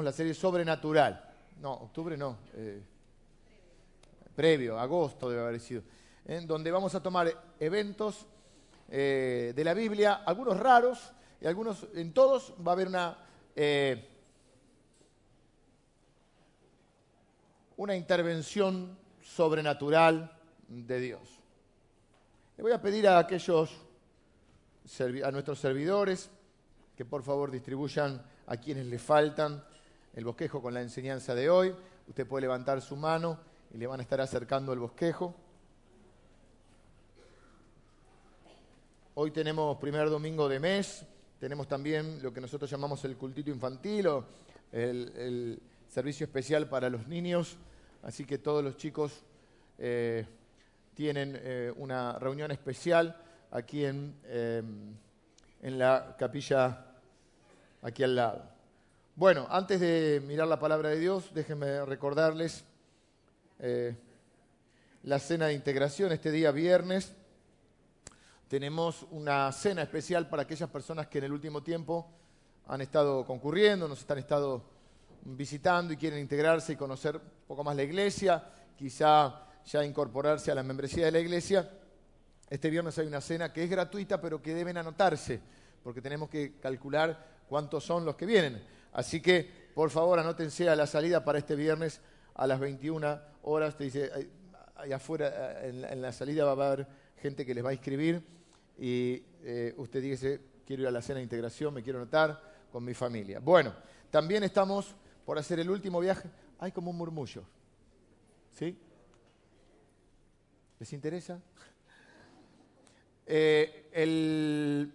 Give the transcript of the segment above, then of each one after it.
la serie Sobrenatural. No, octubre no. eh, previo, agosto debe haber sido. En donde vamos a tomar eventos eh, de la Biblia, algunos raros, y algunos, en todos va a haber una, eh, una intervención sobrenatural de Dios. Le voy a pedir a aquellos, a nuestros servidores, que por favor distribuyan a quienes le faltan el bosquejo con la enseñanza de hoy. Usted puede levantar su mano y le van a estar acercando el bosquejo. Hoy tenemos primer domingo de mes, tenemos también lo que nosotros llamamos el cultito infantil o el, servicio especial para los niños, así que todos los chicos eh, tienen eh, una reunión especial aquí en, eh, en la capilla aquí al lado. Bueno, antes de mirar la palabra de Dios, déjenme recordarles eh, la cena de integración este día viernes. Tenemos una cena especial para aquellas personas que en el último tiempo han estado concurriendo, nos han estado visitando y quieren integrarse y conocer un poco más la iglesia, quizá ya incorporarse a la membresía de la iglesia. Este viernes hay una cena que es gratuita, pero que deben anotarse, porque tenemos que calcular cuántos son los que vienen. Así que, por favor, anótense a la salida para este viernes a las 21 horas. Te dice, ahí afuera, en la, en la salida va a haber gente que les va a inscribir y eh, usted dice, quiero ir a la cena de integración, me quiero anotar con mi familia. Bueno, también estamos por hacer el último viaje. Hay como un murmullo. ¿Sí? ¿Les interesa? Eh, el,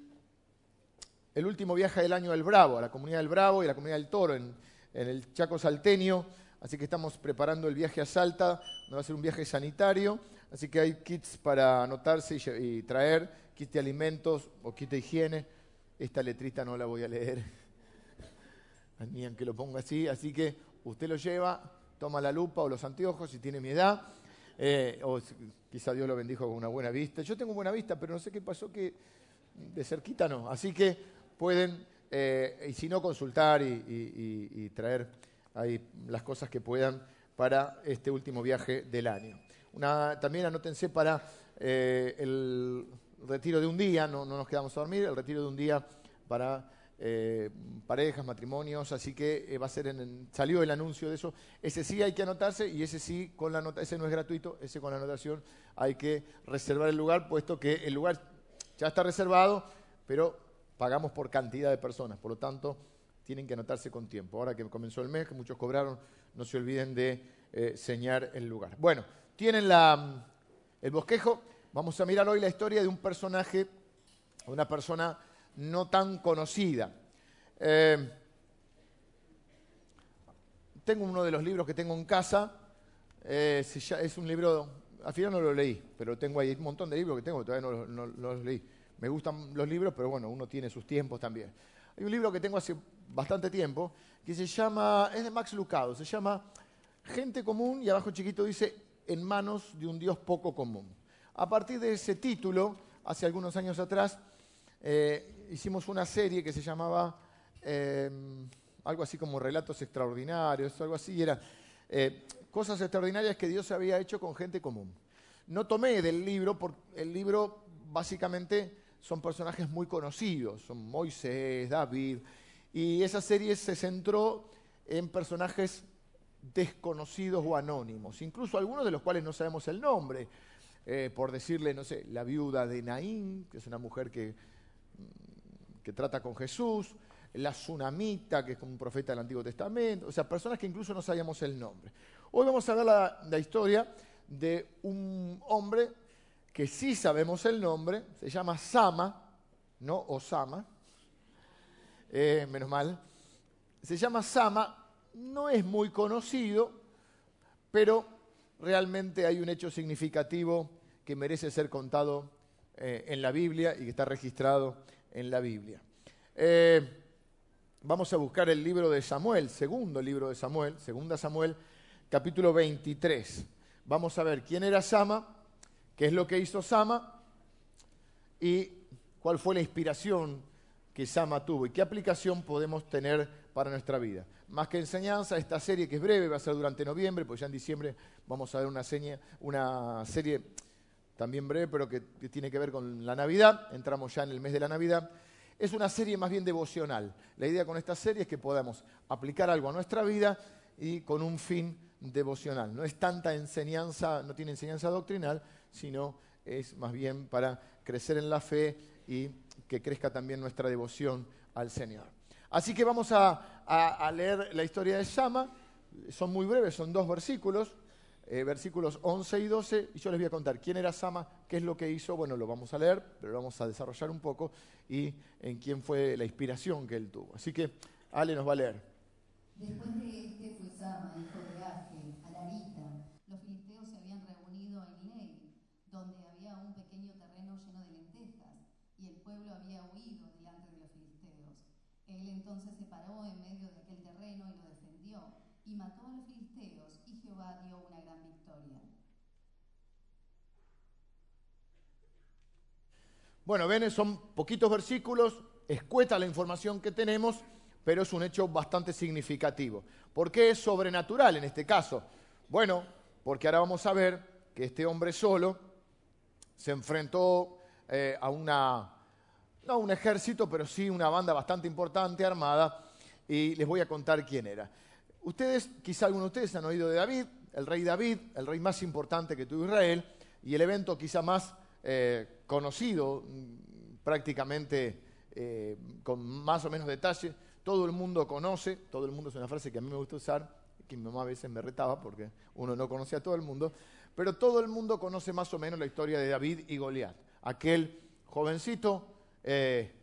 el último viaje del año del Bravo, a la comunidad del Bravo y a la comunidad del Toro en, el Chaco Salteño. Así que estamos preparando el viaje a Salta, donde va a ser un viaje sanitario. Así que hay kits para anotarse y, traer, kits de alimentos o kit de higiene. Esta letrita no la voy a leer, ni aunque lo ponga así. Así que usted lo lleva, toma la lupa o los anteojos si tiene mi edad. eh, o quizá Dios lo bendijo con una buena vista. Yo tengo buena vista, pero no sé qué pasó que de cerquita no. Así que pueden, eh, y si no, consultar y, traer ahí las cosas que puedan para este último viaje del año. También anótense para eh, el retiro de un día, no, no nos quedamos a dormir, el retiro de un día para eh, parejas, matrimonios, así que va a ser en- salió el anuncio de eso. Ese sí hay que anotarse y ese sí con la nota, ese no es gratuito, ese con la anotación hay que reservar el lugar, puesto que el lugar ya está reservado, pero pagamos por cantidad de personas, por lo tanto tienen que anotarse con tiempo. Ahora que comenzó el mes, que muchos cobraron, no se olviden de eh, señar el lugar. Bueno, tienen la, el bosquejo. Vamos a mirar hoy la historia de un personaje, una persona no tan conocida. Eh, tengo uno de los libros que tengo en casa. eh, es un libro, al final no lo leí, pero tengo ahí un montón de libros que tengo todavía no los leí. Me gustan los libros, pero bueno, uno tiene sus tiempos también. Hay un libro que tengo hace bastante tiempo que se llama, es de Max Lucado, se llama Gente común y abajo chiquito dice En manos de un Dios poco común. A partir de ese título, hace algunos años atrás, eh, hicimos una serie que se llamaba eh, algo así como Relatos Extraordinarios, algo así, y era eh, cosas extraordinarias que Dios había hecho con gente común. No tomé del libro, porque el libro básicamente son personajes muy conocidos, son Moisés, David, y esa serie se centró en personajes desconocidos o anónimos, incluso algunos de los cuales no sabemos el nombre. Eh, por decirle, no sé, la viuda de Naín, que es una mujer que, mm, que trata con Jesús, la tsunamita, que es como un profeta del Antiguo Testamento, o sea, personas que incluso no sabíamos el nombre. Hoy vamos a ver la, la historia de un hombre que sí sabemos el nombre, se llama Sama, no Osama, eh, menos mal, se llama Sama, no es muy conocido, pero realmente hay un hecho significativo que merece ser contado eh, en la Biblia y que está registrado en la Biblia. Eh, vamos a buscar el libro de Samuel, segundo libro de Samuel, segunda Samuel, capítulo 23. Vamos a ver quién era Sama, qué es lo que hizo Sama y cuál fue la inspiración que Sama tuvo y qué aplicación podemos tener para nuestra vida. Más que enseñanza, esta serie que es breve, va a ser durante noviembre, pues ya en diciembre vamos a ver una, una serie también breve, pero que, que tiene que ver con la Navidad. Entramos ya en el mes de la Navidad. Es una serie más bien devocional. La idea con esta serie es que podamos aplicar algo a nuestra vida y con un fin devocional. No es tanta enseñanza, no tiene enseñanza doctrinal, sino es más bien para crecer en la fe y que crezca también nuestra devoción al Señor. Así que vamos a, leer la historia de Shama. Son muy breves, son dos versículos, eh, versículos 11 y 12, y yo les voy a contar quién era Sama, qué es lo que hizo. Bueno, lo vamos a leer, pero lo vamos a desarrollar un poco y en quién fue la inspiración que él tuvo. Así que Ale nos va a leer. Después de este fue Sama, hijo de Aje, a Larita. Los filisteos se habían reunido en Inei, donde había un pequeño terreno lleno de lentejas, y el pueblo había huido delante de los filisteos. Él entonces se paró en medio de aquel terreno y lo defendió, y mató a los filisteos, y Jehová dio una gran victoria. Bueno, ven, son poquitos versículos, escueta la información que tenemos pero es un hecho bastante significativo. ¿Por qué es sobrenatural en este caso? Bueno, porque ahora vamos a ver que este hombre solo se enfrentó eh, a una, no un ejército, pero sí una banda bastante importante armada, y les voy a contar quién era. Ustedes, quizá algunos de ustedes han oído de David, el rey David, el rey más importante que tuvo Israel, y el evento quizá más eh, conocido, mm, prácticamente eh, con más o menos detalle, todo el mundo conoce, todo el mundo es una frase que a mí me gusta usar, que mi mamá a veces me retaba porque uno no conoce a todo el mundo, pero todo el mundo conoce más o menos la historia de David y Goliat, aquel jovencito eh,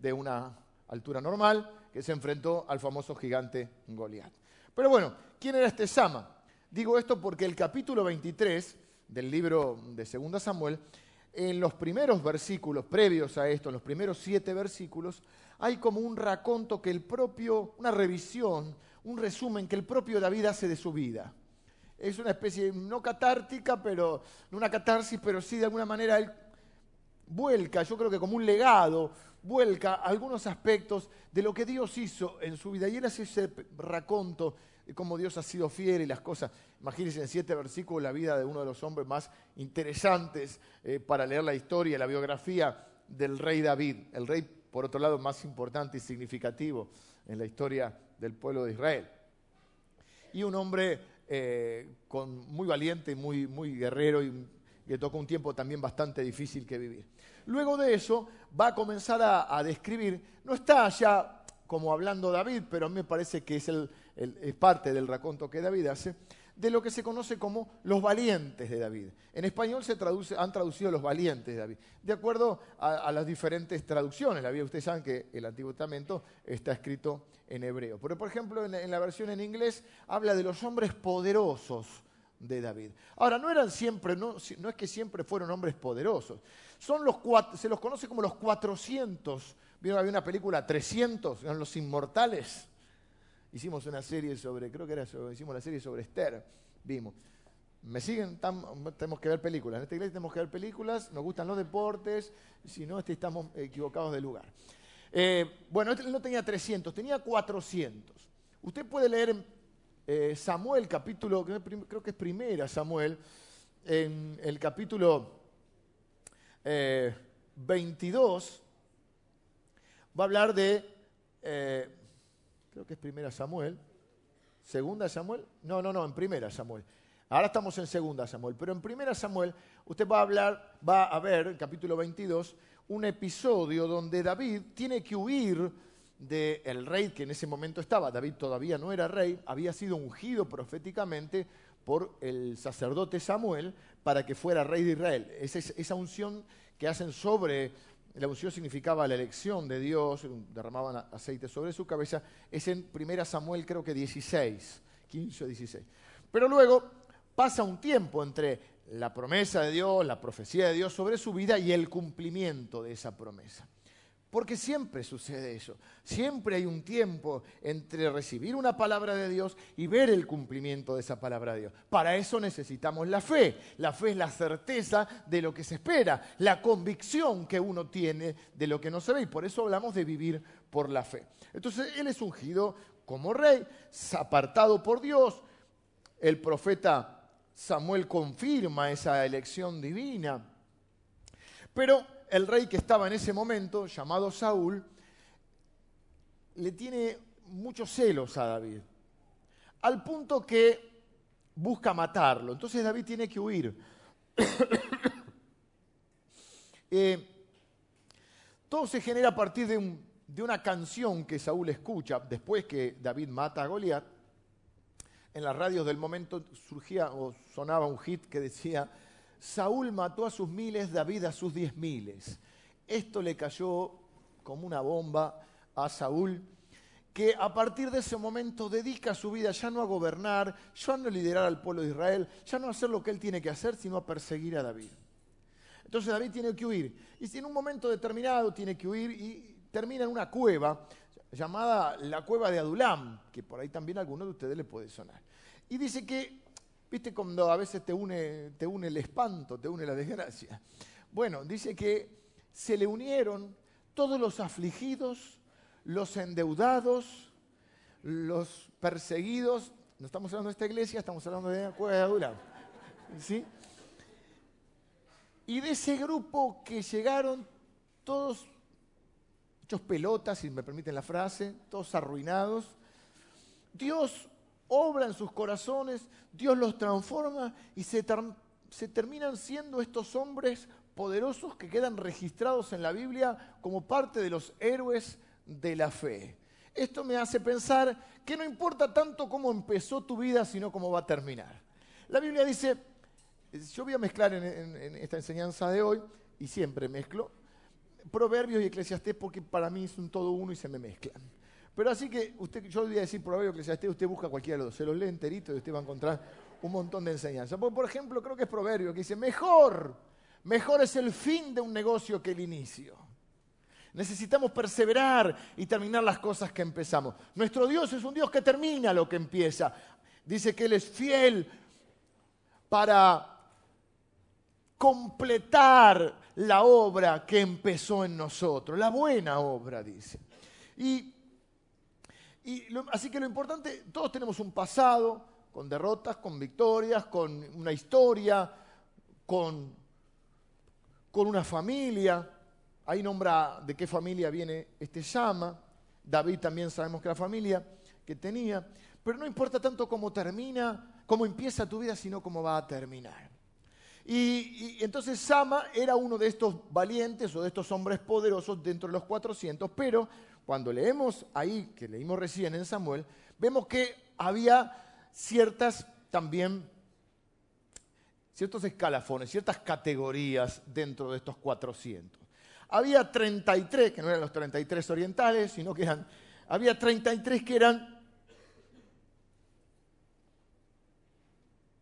de una altura normal que se enfrentó al famoso gigante Goliat. Pero bueno, ¿quién era este Sama? Digo esto porque el capítulo 23 del libro de Segunda Samuel, en los primeros versículos previos a esto, en los primeros siete versículos, hay como un raconto que el propio, una revisión, un resumen que el propio David hace de su vida. Es una especie, no catártica, pero, no una catarsis, pero sí de alguna manera él vuelca, yo creo que como un legado, vuelca algunos aspectos de lo que Dios hizo en su vida. Y él hace ese raconto cómo Dios ha sido fiel y las cosas. Imagínense en siete versículos la vida de uno de los hombres más interesantes eh, para leer la historia, la biografía del rey David, el rey por otro lado, más importante y significativo en la historia del pueblo de Israel. Y un hombre eh, muy valiente, muy, muy guerrero y que tocó un tiempo también bastante difícil que vivir. Luego de eso va a comenzar a, describir, no está ya como hablando David, pero a mí me parece que es, el, es parte del raconto que David hace, de lo que se conoce como los valientes de David. En español se traduce, han traducido los valientes de David, de acuerdo a, las diferentes traducciones. La ustedes saben que el Antiguo Testamento está escrito en hebreo. Pero, por ejemplo, en, la versión en inglés habla de los hombres poderosos de David. Ahora, no eran siempre, no, es que siempre fueron hombres poderosos. Son los se los conoce como los 400. ¿Vieron? Había una película 300, eran los inmortales hicimos una serie sobre, creo que era hicimos la serie sobre Esther, vimos. ¿Me siguen? tenemos que ver películas. En esta iglesia tenemos que ver películas, nos gustan los deportes, si no, este, estamos equivocados de lugar. Eh, bueno, este no tenía 300, tenía 400. Usted puede leer eh, Samuel, capítulo, creo que es primera Samuel, en el capítulo 22, eh, va a hablar de creo que es primera Samuel, segunda Samuel, no, no, no, en primera Samuel. Ahora estamos en segunda Samuel, pero en primera Samuel usted va a hablar, va a ver, en capítulo 22, un episodio donde David tiene que huir del rey que en ese momento estaba. David todavía no era rey, había sido ungido proféticamente por el sacerdote Samuel para que fuera rey de Israel. Esa, esa unción que hacen sobre la unción significaba la elección de Dios, derramaban aceite sobre su cabeza, es en 1 Samuel creo que 16, 15 o 16. Pero luego pasa un tiempo entre la promesa de Dios, la profecía de Dios sobre su vida y el cumplimiento de esa promesa. Porque siempre sucede eso. Siempre hay un tiempo entre recibir una palabra de Dios y ver el cumplimiento de esa palabra de Dios. Para eso necesitamos la fe. La fe es la certeza de lo que se espera, la convicción que uno tiene de lo que no se ve. Y por eso hablamos de vivir por la fe. Entonces, Él es ungido como rey, apartado por Dios. El profeta Samuel confirma esa elección divina. Pero el rey que estaba en ese momento, llamado Saúl, le tiene muchos celos a David, al punto que busca matarlo. Entonces David tiene que huir. Eh, todo se genera a partir de, de, una canción que Saúl escucha después que David mata a Goliat. En las radios del momento surgía o sonaba un hit que decía Saúl mató a sus miles, David a sus diez miles. Esto le cayó como una bomba a Saúl, que a partir de ese momento dedica su vida ya no a gobernar, ya no a liderar al pueblo de Israel, ya no a hacer lo que él tiene que hacer, sino a perseguir a David. Entonces David tiene que huir. Y si en un momento determinado tiene que huir y termina en una cueva llamada la cueva de Adulam, que por ahí también a alguno de ustedes le puede sonar. Y dice que ¿Viste cuando a veces te une, el espanto, te une la desgracia? Bueno, dice que se le unieron todos los afligidos, los endeudados, los perseguidos. No estamos hablando de esta iglesia, estamos hablando de la cueva de. ¿Sí? Y de ese grupo que llegaron todos hechos pelotas, si me permiten la frase, todos arruinados, Dios obra en sus corazones, Dios los transforma y se, terminan siendo estos hombres poderosos que quedan registrados en la Biblia como parte de los héroes de la fe. Esto me hace pensar que no importa tanto cómo empezó tu vida, sino cómo va a terminar. La Biblia dice, yo voy a mezclar en, esta enseñanza de hoy, y siempre mezclo, Proverbios y Eclesiastés porque para mí son todo uno y se me mezclan. Pero así que usted, yo voy a decir proverbio que sea usted busca cualquiera de los se los lee enterito y usted va a encontrar un montón de enseñanzas. Por, ejemplo, creo que es proverbio que dice, mejor, mejor es el fin de un negocio que el inicio. Necesitamos perseverar y terminar las cosas que empezamos. Nuestro Dios es un Dios que termina lo que empieza. Dice que Él es fiel para completar la obra que empezó en nosotros, la buena obra, dice. Y así que lo importante, todos tenemos un pasado con derrotas, con victorias, con una historia, con, con una familia. Ahí nombra de qué familia viene este llama. David también sabemos que la familia que tenía. Pero no importa tanto cómo termina, cómo empieza tu vida, sino cómo va a terminar. Y, y, entonces Sama era uno de estos valientes o de estos hombres poderosos dentro de los 400, pero cuando leemos ahí, que leímos recién en Samuel, vemos que había ciertas también, ciertos escalafones, ciertas categorías dentro de estos 400. Había 33, que no eran los 33 orientales, sino que eran, había 33 que eran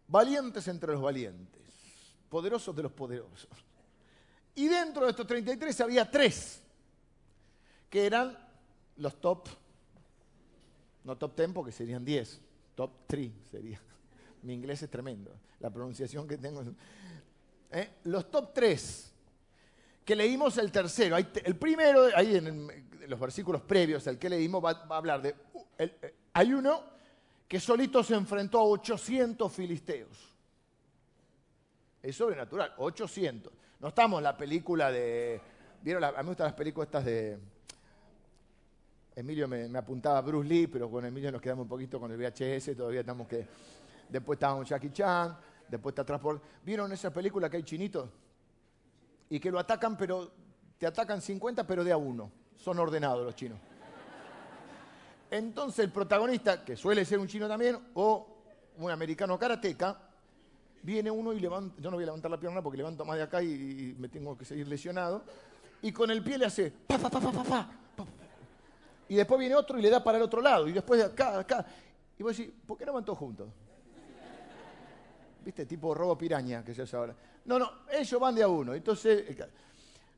valientes entre los valientes, poderosos de los poderosos. Y dentro de estos 33 había tres que eran los top, no top 10 porque serían 10, top 3 sería. Mi inglés es tremendo, la pronunciación que tengo. ¿Eh? Los top 3, que leímos el tercero, el primero, ahí en, los versículos previos al que leímos, va, a hablar de, eh, hay uno que solito se enfrentó a 800 filisteos. Es sobrenatural, 800. No estamos en la película de... ¿Vieron? a mí me gustan las películas estas de Emilio me, apuntaba Bruce Lee, pero con Emilio nos quedamos un poquito con el VHS, todavía estamos que... Después estábamos Jackie Chan, después está Transport. ¿Vieron esa película que hay chinitos? Y que lo atacan, pero te atacan 50, pero de a uno. Son ordenados los chinos. Entonces el protagonista, que suele ser un chino también, o un americano karateca, viene uno y levanta, yo no voy a levantar la pierna porque levanto más de acá y, me tengo que seguir lesionado, y con el pie le hace pa, pa, pa, pa, pa, pa, y después viene otro y le da para el otro lado, y después de acá, acá. Y vos decís, ¿por qué no van todos juntos? ¿Viste? Tipo robo piraña que se hace ahora. No, no, ellos van de a uno. Entonces,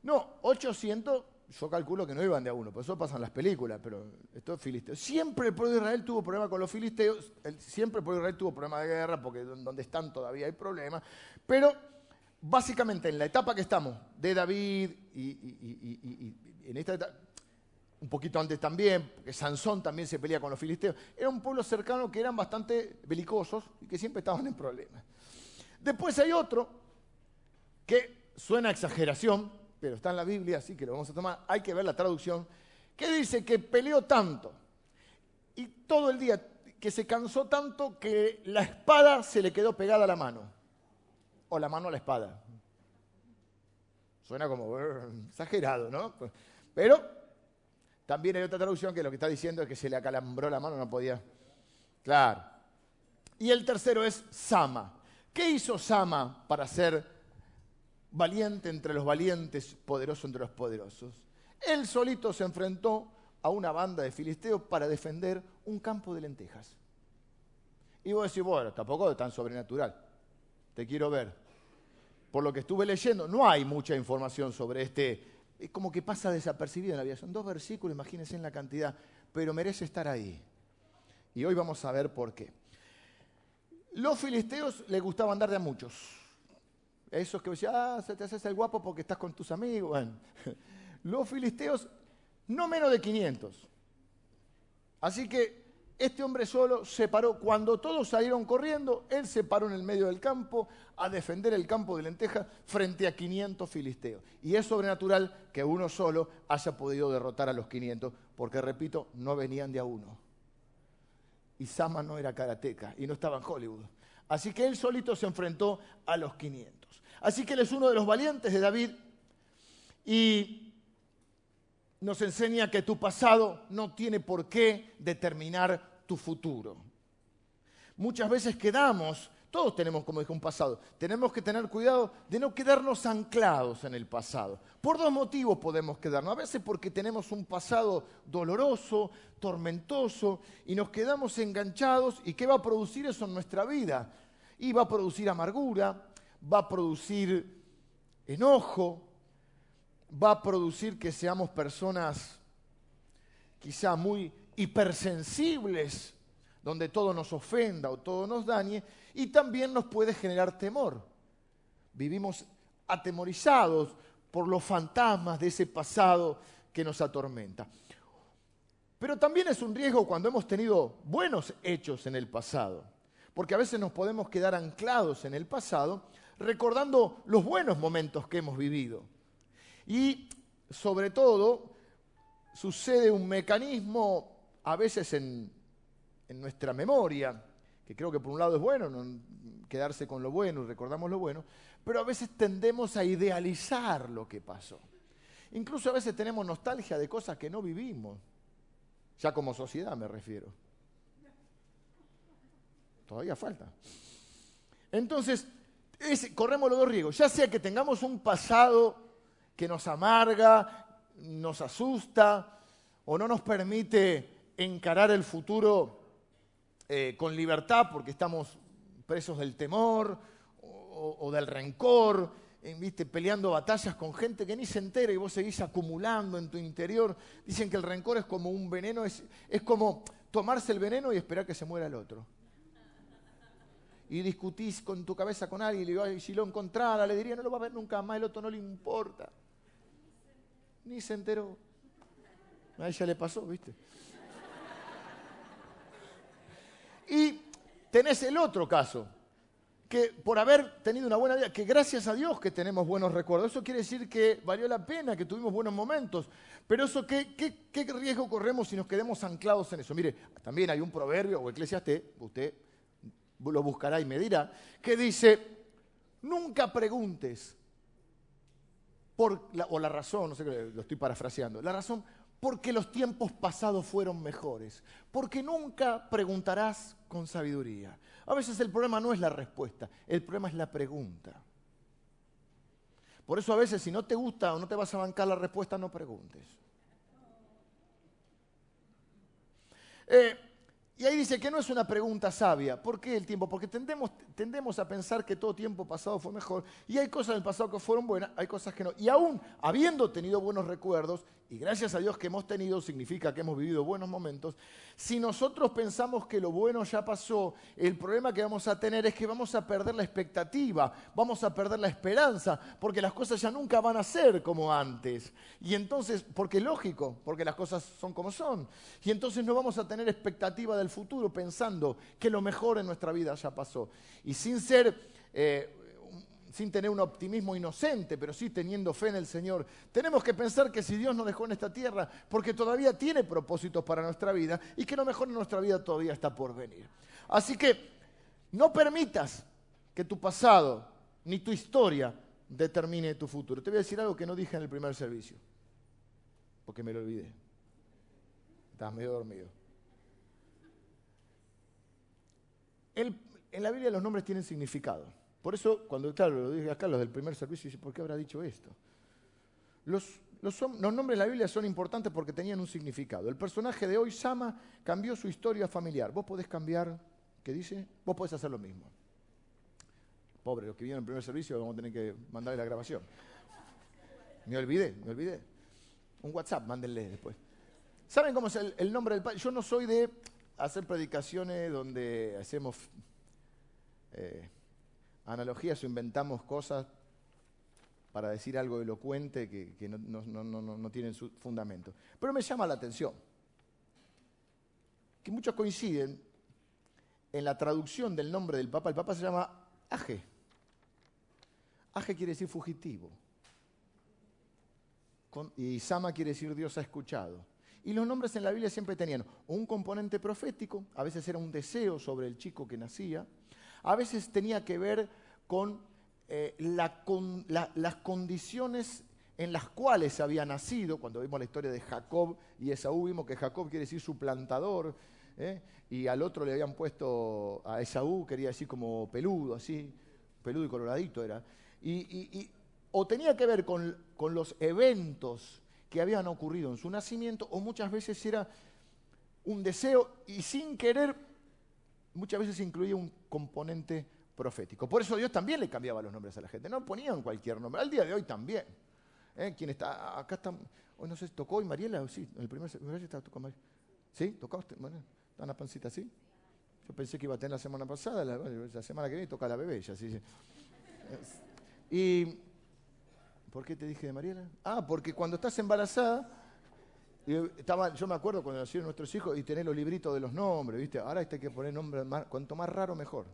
no, 800 yo calculo que no iban de a uno, por eso pasan las películas, pero esto es filisteo. Siempre el pueblo de Israel tuvo problemas con los filisteos, siempre el pueblo de Israel tuvo problemas de guerra, porque donde están todavía hay problemas, pero básicamente en la etapa que estamos, de David y, en esta etapa, un poquito antes también, porque Sansón también se pelea con los filisteos, era un pueblo cercano que eran bastante belicosos y que siempre estaban en problemas. Después hay otro que suena a exageración, pero está en la Biblia, así que lo vamos a tomar, hay que ver la traducción, que dice que peleó tanto y todo el día, que se cansó tanto que la espada se le quedó pegada a la mano, o la mano a la espada. Suena como exagerado, ¿no? Pero también hay otra traducción que lo que está diciendo es que se le acalambró la mano, no podía. Claro. Y el tercero es Sama. ¿Qué hizo Sama para ser valiente entre los valientes, poderoso entre los poderosos. Él solito se enfrentó a una banda de filisteos para defender un campo de lentejas. Y vos decís, bueno, tampoco es tan sobrenatural. Te quiero ver. Por lo que estuve leyendo, no hay mucha información sobre este. Es como que pasa desapercibido en la vida. Son dos versículos, imagínense en la cantidad, pero merece estar ahí. Y hoy vamos a ver por qué. Los filisteos les gustaba andar de a muchos esos que decían, ah, se te haces el guapo porque estás con tus amigos. Los filisteos, no menos de 500. Así que este hombre solo se paró. Cuando todos salieron corriendo, él se paró en el medio del campo a defender el campo de lentejas frente a 500 filisteos. Y es sobrenatural que uno solo haya podido derrotar a los 500, porque repito, no venían de a uno. Y Sama no era karateca y no estaba en Hollywood. Así que él solito se enfrentó a los 500. Así que él es uno de los valientes de David y nos enseña que tu pasado no tiene por qué determinar tu futuro. Muchas veces quedamos, todos tenemos, como dijo, un pasado, tenemos que tener cuidado de no quedarnos anclados en el pasado. Por dos motivos podemos quedarnos. A veces porque tenemos un pasado doloroso, tormentoso, y nos quedamos enganchados. ¿Y qué va a producir eso en nuestra vida? Y va a producir amargura, va a producir enojo, va a producir que seamos personas quizá muy hipersensibles, donde todo nos ofenda o todo nos dañe, y también nos puede generar temor. Vivimos atemorizados por los fantasmas de ese pasado que nos atormenta. Pero también es un riesgo cuando hemos tenido buenos hechos en el pasado, porque a veces nos podemos quedar anclados en el pasado recordando los buenos momentos que hemos vivido. Y sobre todo sucede un mecanismo a veces en, nuestra memoria, que creo que por un lado es bueno quedarse con lo bueno y recordamos lo bueno, pero a veces tendemos a idealizar lo que pasó. Incluso a veces tenemos nostalgia de cosas que no vivimos, ya como sociedad me refiero. Todavía falta. Entonces, corremos los dos riesgos, ya sea que tengamos un pasado que nos amarga, nos asusta o no nos permite encarar el futuro eh, con libertad porque estamos presos del temor o, del rencor, eh, ¿viste? peleando batallas con gente que ni se entera y vos seguís acumulando en tu interior. Dicen que el rencor es como un veneno, es, es como tomarse el veneno y esperar que se muera el otro y discutís con tu cabeza con alguien y le digo, si lo encontrara, le diría, no lo va a ver nunca más, el otro no le importa. Ni se enteró. A ella le pasó, ¿viste? Y tenés el otro caso, que por haber tenido una buena vida, que gracias a Dios que tenemos buenos recuerdos, eso quiere decir que valió la pena, que tuvimos buenos momentos, pero eso, ¿qué, qué, riesgo corremos si nos quedemos anclados en eso? Mire, también hay un proverbio, o eclesiastés, usted lo buscará y me dirá, que dice, nunca preguntes o la razón, no sé, lo estoy parafraseando, la razón porque los tiempos pasados fueron mejores, porque nunca preguntarás con sabiduría. A veces el problema no es la respuesta, el problema es la pregunta. Por eso a veces si no te gusta o no te vas a bancar la respuesta, no preguntes. Eh, y ahí dice que no es una pregunta sabia. ¿Por qué el tiempo? Porque tendemos, tendemos a pensar que todo tiempo pasado fue mejor. Y hay cosas del pasado que fueron buenas, hay cosas que no. Y aún habiendo tenido buenos recuerdos, y gracias a Dios que hemos tenido, significa que hemos vivido buenos momentos, si nosotros pensamos que lo bueno ya pasó, el problema que vamos a tener es que vamos a perder la expectativa, vamos a perder la esperanza, porque las cosas ya nunca van a ser como antes. Y entonces, porque es lógico, porque las cosas son como son. Y entonces no vamos a tener expectativa del futuro pensando que lo mejor en nuestra vida ya pasó. Y sin ser... Eh, sin tener un optimismo inocente, pero sí teniendo fe en el Señor. Tenemos que pensar que si Dios nos dejó en esta tierra, porque todavía tiene propósitos para nuestra vida y que lo mejor en nuestra vida todavía está por venir. Así que no permitas que tu pasado ni tu historia determine tu futuro. Te voy a decir algo que no dije en el primer servicio, porque me lo olvidé. Estás medio dormido. en la Biblia los nombres tienen significado. Por eso, cuando, claro, lo dije acá, los del primer servicio, dice, ¿por qué habrá dicho esto? Los, nombres de la Biblia son importantes porque tenían un significado. El personaje de hoy, Sama, cambió su historia familiar. Vos podés cambiar, ¿qué dice? Vos podés hacer lo mismo. Pobre, los que vienen en el primer servicio vamos a tener que mandarle la grabación. Me olvidé, me olvidé. Un WhatsApp, mándenle después. ¿Saben cómo es el, nombre del Padre? Yo no soy de hacer predicaciones donde hacemos... Eh, analogías o inventamos cosas para decir algo elocuente que, no, tienen su fundamento. Pero me llama la atención que muchos coinciden en la traducción del nombre del Papa. El Papa se llama Aje. Aje quiere decir fugitivo. y Sama quiere decir Dios ha escuchado. Y los nombres en la Biblia siempre tenían un componente profético, a veces era un deseo sobre el chico que nacía, a veces tenía que ver con, eh, las condiciones en las cuales había nacido. Cuando vimos la historia de Jacob y Esaú, vimos que Jacob quiere decir suplantador, ¿eh? y al otro le habían puesto, a Esaú quería decir como peludo, así, peludo y coloradito era. Y, o tenía que ver con, con los eventos que habían ocurrido en su nacimiento, o muchas veces era un deseo y sin querer muchas veces incluía un componente profético. Por eso Dios también le cambiaba los nombres a la gente. No ponían cualquier nombre. Al día de hoy también. ¿Eh? ¿Quién está? Acá está. Hoy no sé, ¿tocó hoy Mariela? Sí, en el primer estaba tocó Mariela. ¿Sí? ¿Tocó usted? Bueno, ¿Está una pancita así? Yo pensé que iba a tener la semana pasada, la, semana que viene toca la bebé ya, sí, Y, ¿por qué te dije de Mariela? Ah, porque cuando estás embarazada, yo me acuerdo cuando nacieron nuestros hijos y tenés los libritos de los nombres, ¿viste? Ahora este hay que poner nombre, cuanto más raro mejor.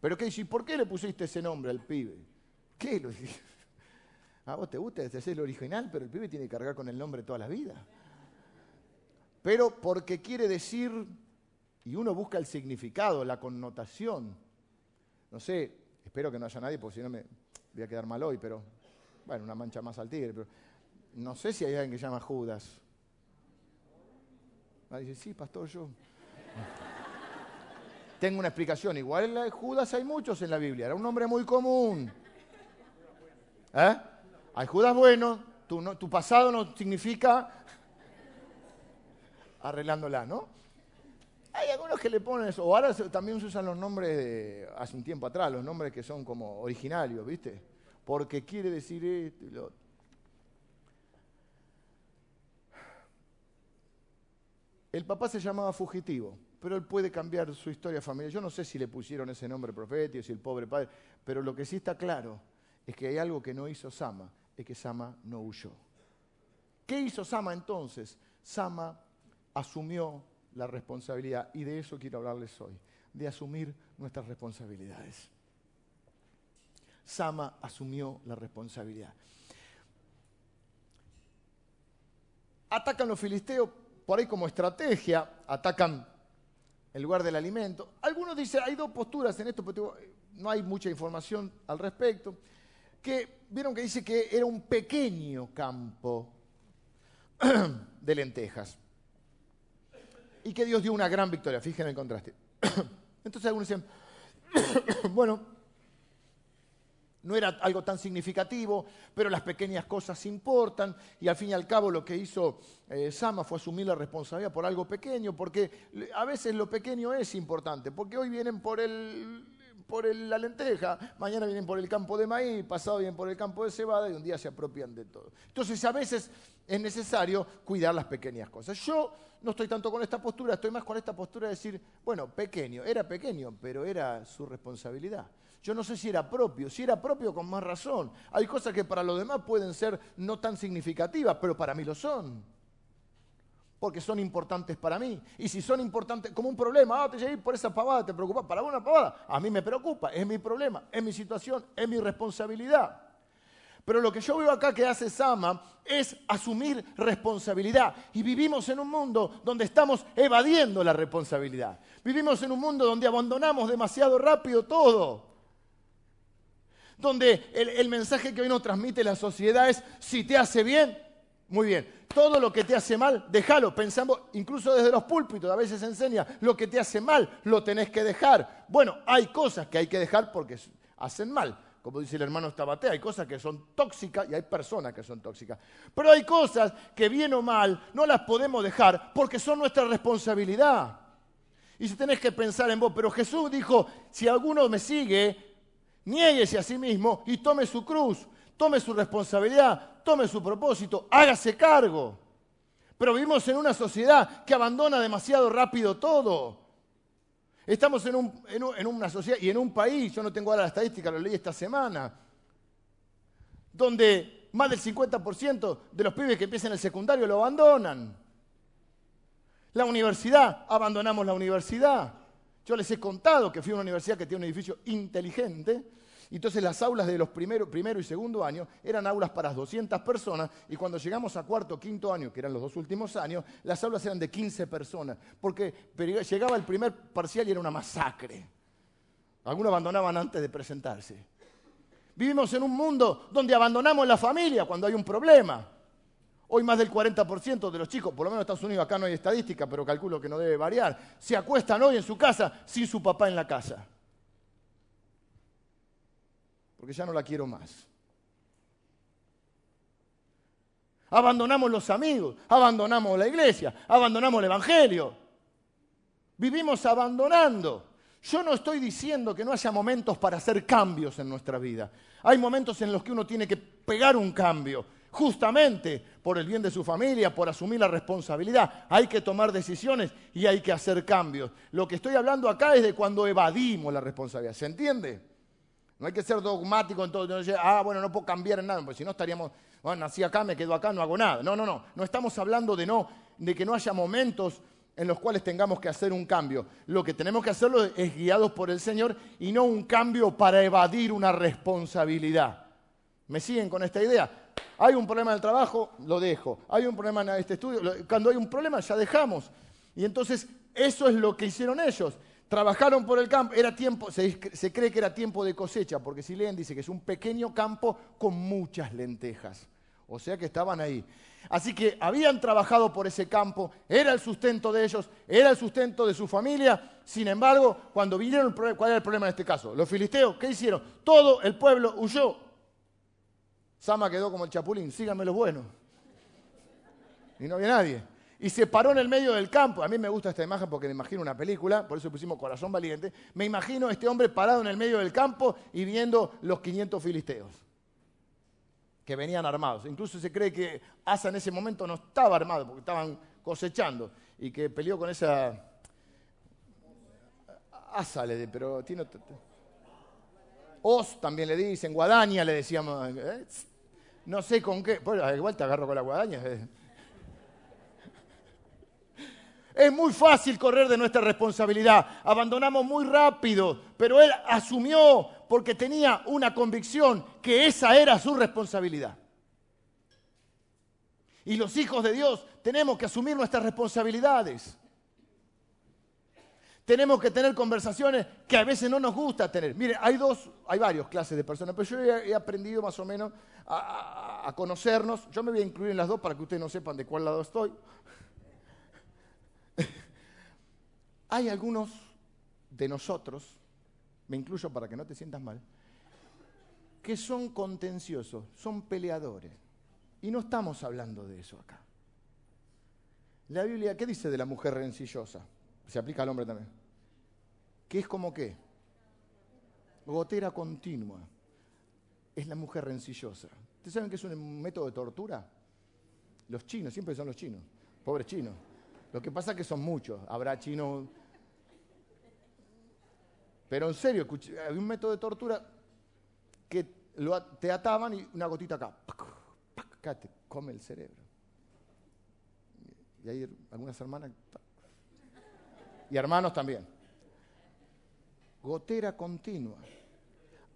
Pero ¿qué dice? ¿Por qué le pusiste ese nombre al pibe? ¿Qué? A vos te gusta, es el original, pero el pibe tiene que cargar con el nombre toda la vida. Pero porque quiere decir, y uno busca el significado, la connotación. No sé, espero que no haya nadie, porque si no me voy a quedar mal hoy, pero bueno, una mancha más al tigre. Pero no sé si hay alguien que llama Judas. Ah, dice, sí, pastor, yo. Tengo una explicación. Igual la de Judas hay muchos en la Biblia. Era un nombre muy común. ¿Eh? Hay Judas bueno. Tu, pasado no significa arreglándola, ¿no? Hay algunos que le ponen eso. O ahora también se usan los nombres de hace un tiempo atrás, los nombres que son como originarios, ¿viste? Porque quiere decir esto y lo otro. El papá se llamaba fugitivo pero él puede cambiar su historia familiar. Yo no sé si le pusieron ese nombre profético, si el pobre padre, pero lo que sí está claro es que hay algo que no hizo Sama, es que Sama no huyó. ¿Qué hizo Sama entonces? Sama asumió la responsabilidad y de eso quiero hablarles hoy, de asumir nuestras responsabilidades. Sama asumió la responsabilidad. Atacan los filisteos por ahí como estrategia, atacan en lugar del alimento. Algunos dicen, hay dos posturas en esto, pero no hay mucha información al respecto, que vieron que dice que era un pequeño campo de lentejas y que Dios dio una gran victoria. Fíjense el contraste. Entonces algunos dicen, bueno, no era algo tan significativo, pero las pequeñas cosas importan y al fin y al cabo lo que hizo eh, Sama fue asumir la responsabilidad por algo pequeño, porque a veces lo pequeño es importante, porque hoy vienen por el, por el- la lenteja, mañana vienen por el campo de maíz, pasado vienen por el campo de cebada y un día se apropian de todo. Entonces a veces es necesario cuidar las pequeñas cosas. Yo no estoy tanto con esta postura, estoy más con esta postura de decir, bueno, pequeño, era pequeño, pero era su responsabilidad. Yo no sé si era propio, si era propio con más razón. Hay cosas que para los demás pueden ser no tan significativas, pero para mí lo son porque son importantes para mí. Y si son importantes, como un problema, ah, te llegué por esa pavada, te preocupa, para una pavada, a mí me preocupa, es mi problema, es mi situación, es mi responsabilidad. Pero lo que yo veo acá que hace Sama es asumir responsabilidad. Y vivimos en un mundo donde estamos evadiendo la responsabilidad. Vivimos en un mundo donde abandonamos demasiado rápido todo. Donde el, mensaje que hoy nos transmite la sociedad es, si te hace bien, muy bien. Todo lo que te hace mal, déjalo. Pensamos, incluso desde los púlpitos, a veces se enseña, lo que te hace mal, lo tenés que dejar. Bueno, hay cosas que hay que dejar porque hacen mal. Como dice el hermano Stabate, hay cosas que son tóxicas y hay personas que son tóxicas. Pero hay cosas que bien o mal no las podemos dejar porque son nuestra responsabilidad. Y si tenés que pensar en vos, pero Jesús dijo, si alguno me sigue, niéguese a sí mismo y tome su cruz, tome su responsabilidad, tome su propósito, hágase cargo. Pero vivimos en una sociedad que abandona demasiado rápido todo. Estamos en, un, en, un, en, una sociedad y en un país, yo no tengo ahora la estadística, lo leí esta semana, donde más del 50% de los pibes que empiezan el secundario lo abandonan. La universidad, abandonamos la universidad. Yo les he contado que fui a una universidad que tiene un edificio inteligente, entonces las aulas de los primero, primero y segundo años eran aulas para 200 personas y cuando llegamos a cuarto, quinto año, que eran los dos últimos años, las aulas eran de 15 personas, porque llegaba el primer parcial y era una masacre. Algunos abandonaban antes de presentarse. Vivimos en un mundo donde abandonamos la familia cuando hay un problema. Hoy más del 40% de los chicos, por lo menos en Estados Unidos acá no hay estadística, pero calculo que no debe variar, se acuestan hoy en su casa sin su papá en la casa porque ya no la quiero más. Abandonamos los amigos, abandonamos la iglesia, abandonamos el Evangelio. Vivimos abandonando. Yo no estoy diciendo que no haya momentos para hacer cambios en nuestra vida. Hay momentos en los que uno tiene que pegar un cambio, justamente por el bien de su familia, por asumir la responsabilidad. Hay que tomar decisiones y hay que hacer cambios. Lo que estoy hablando acá es de cuando evadimos la responsabilidad. ¿Se entiende? No hay que ser dogmático en todo. Ah, bueno, no puedo cambiar en nada, porque si no estaríamos, bueno, nací acá, me quedo acá, no hago nada. No, no, no. No estamos hablando de, no, de que no haya momentos en los cuales tengamos que hacer un cambio. Lo que tenemos que hacerlo es guiados por el Señor y no un cambio para evadir una responsabilidad. ¿Me siguen con esta idea? Hay un problema en el trabajo, lo dejo. Hay un problema en este estudio, cuando hay un problema ya dejamos. Y entonces eso es lo que hicieron ellos. Trabajaron por el campo, era tiempo, se, se, cree que era tiempo de cosecha, porque si leen dice que es un pequeño campo con muchas lentejas. O sea que estaban ahí. Así que habían trabajado por ese campo, era el sustento de ellos, era el sustento de su familia. Sin embargo, cuando vinieron, ¿cuál era el problema en este caso? Los filisteos, ¿qué hicieron? Todo el pueblo huyó. Sama quedó como el chapulín, síganme los buenos. Y no había nadie y se paró en el medio del campo. A mí me gusta esta imagen porque me imagino una película, por eso pusimos Corazón Valiente. Me imagino a este hombre parado en el medio del campo y viendo los 500 filisteos que venían armados. Incluso se cree que Asa en ese momento no estaba armado porque estaban cosechando y que peleó con esa... Asa le de, pero tiene... Os también le dicen, guadaña le decíamos. ¿eh? No sé con qué. Bueno, igual te agarro con la guadaña. ¿eh? Es muy fácil correr de nuestra responsabilidad. Abandonamos muy rápido, pero él asumió porque tenía una convicción que esa era su responsabilidad. Y los hijos de Dios tenemos que asumir nuestras responsabilidades. Tenemos que tener conversaciones que a veces no nos gusta tener. Mire, hay dos, hay varias clases de personas, pero yo he, aprendido más o menos a, a conocernos. Yo me voy a incluir en las dos para que ustedes no sepan de cuál lado estoy. Hay algunos de nosotros, me incluyo para que no te sientas mal, que son contenciosos, son peleadores. Y no estamos hablando de eso acá. La Biblia, ¿qué dice de la mujer rencillosa? Se aplica al hombre también. ¿Qué es como qué? Gotera continua. Es la mujer rencillosa. ¿Ustedes saben que es un método de tortura? Los chinos, siempre son los chinos. Pobres chinos. Lo que pasa es que son muchos. Habrá chinos. Pero en serio, había un método de tortura que te ataban y una gotita acá. Acá te come el cerebro. Y hay algunas hermanas. Y hermanos también. Gotera continua.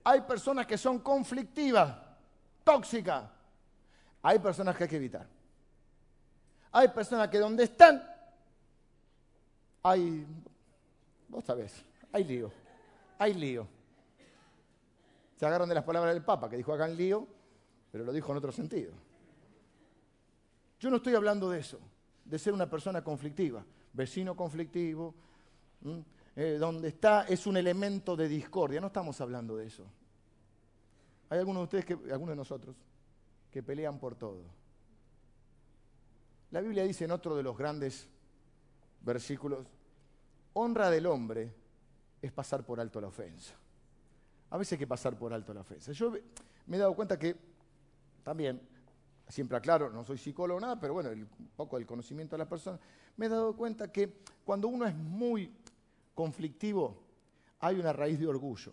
Hay personas que son conflictivas, tóxicas. Hay personas que hay que evitar. Hay personas que donde están, hay, vos sabés, hay lío, hay lío. Se agarran de las palabras del Papa, que dijo hagan lío, pero lo dijo en otro sentido. Yo no estoy hablando de eso, de ser una persona conflictiva, vecino conflictivo, eh, donde está es un elemento de discordia, no estamos hablando de eso. Hay algunos de ustedes, algunos de nosotros, que pelean por todo. La Biblia dice en otro de los grandes versículos, honra del hombre es pasar por alto la ofensa. A veces hay que pasar por alto la ofensa. Yo me he dado cuenta que también, siempre aclaro, no soy psicólogo nada, pero bueno, un poco del conocimiento de la persona, me he dado cuenta que cuando uno es muy conflictivo, hay una raíz de orgullo.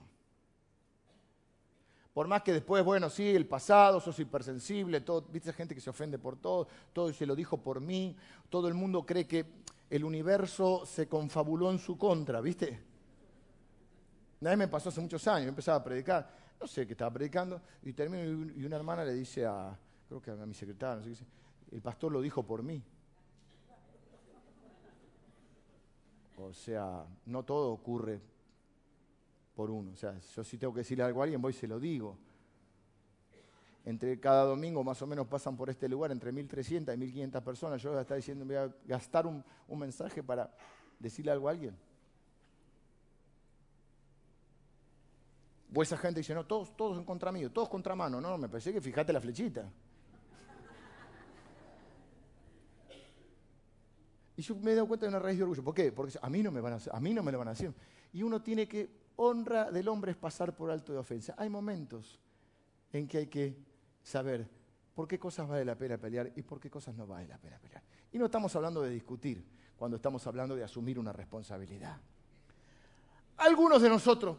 Por más que después, bueno, sí, el pasado, sos hipersensible, todo, viste gente que se ofende por todo, todo se lo dijo por mí, todo el mundo cree que el universo se confabuló en su contra, ¿viste? Una me pasó hace muchos años, yo empezaba a predicar, no sé qué estaba predicando, y termino y una hermana le dice a, creo que a mi secretaria, no sé qué dice, el pastor lo dijo por mí. O sea, no todo ocurre por uno. O sea, yo si tengo que decirle algo a alguien, voy y se lo digo. Entre cada domingo más o menos pasan por este lugar entre 1.300 y 1.500 personas. Yo voy a estar diciendo, voy a gastar un, mensaje para decirle algo a alguien. O esa gente dice, no, todos, todos en contra mío, todos contra mano. No, me parece que fíjate la flechita. Y yo me he dado cuenta de una raíz de orgullo. ¿Por qué? Porque a mí no me, van a, a mí no me lo van a hacer. Y uno tiene que, honra del hombre es pasar por alto de ofensa. Hay momentos en que hay que saber por qué cosas vale la pena pelear y por qué cosas no vale la pena pelear. Y no estamos hablando de discutir, cuando estamos hablando de asumir una responsabilidad. Algunos de nosotros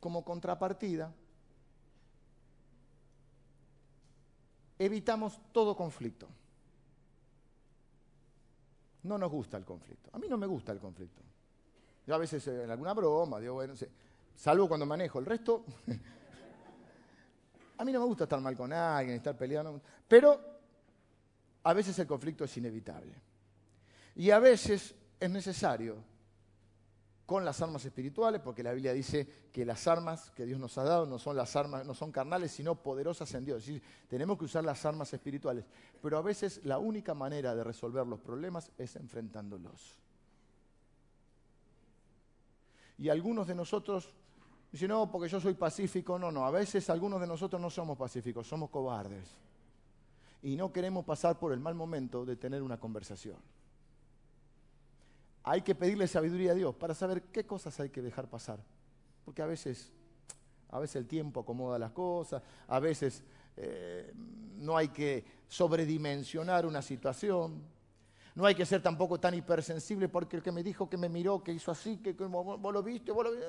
como contrapartida, evitamos todo conflicto. No nos gusta el conflicto. A mí no me gusta el conflicto. Yo a veces eh, en alguna broma, digo, bueno, salvo cuando manejo. El resto, a mí no me gusta estar mal con alguien, estar peleando. Pero a veces el conflicto es inevitable. Y a veces es necesario con las armas espirituales, porque la Biblia dice que las armas que Dios nos ha dado no son las armas, no son carnales, sino poderosas en Dios. tenemos que usar las armas espirituales, pero a veces la única manera de resolver los problemas es enfrentándolos. Y algunos de nosotros dicen, no, porque yo soy pacífico. No, no, a veces algunos de nosotros no somos pacíficos, somos cobardes. Y no queremos pasar por el mal momento de tener una conversación hay que pedirle sabiduría a Dios para saber qué cosas hay que dejar pasar. Porque a veces, a veces el tiempo acomoda las cosas, a veces eh, no hay que sobredimensionar una situación, no hay que ser tampoco tan hipersensible porque el que me dijo que me miró, que hizo así, que, vos, lo viste, vos lo viste.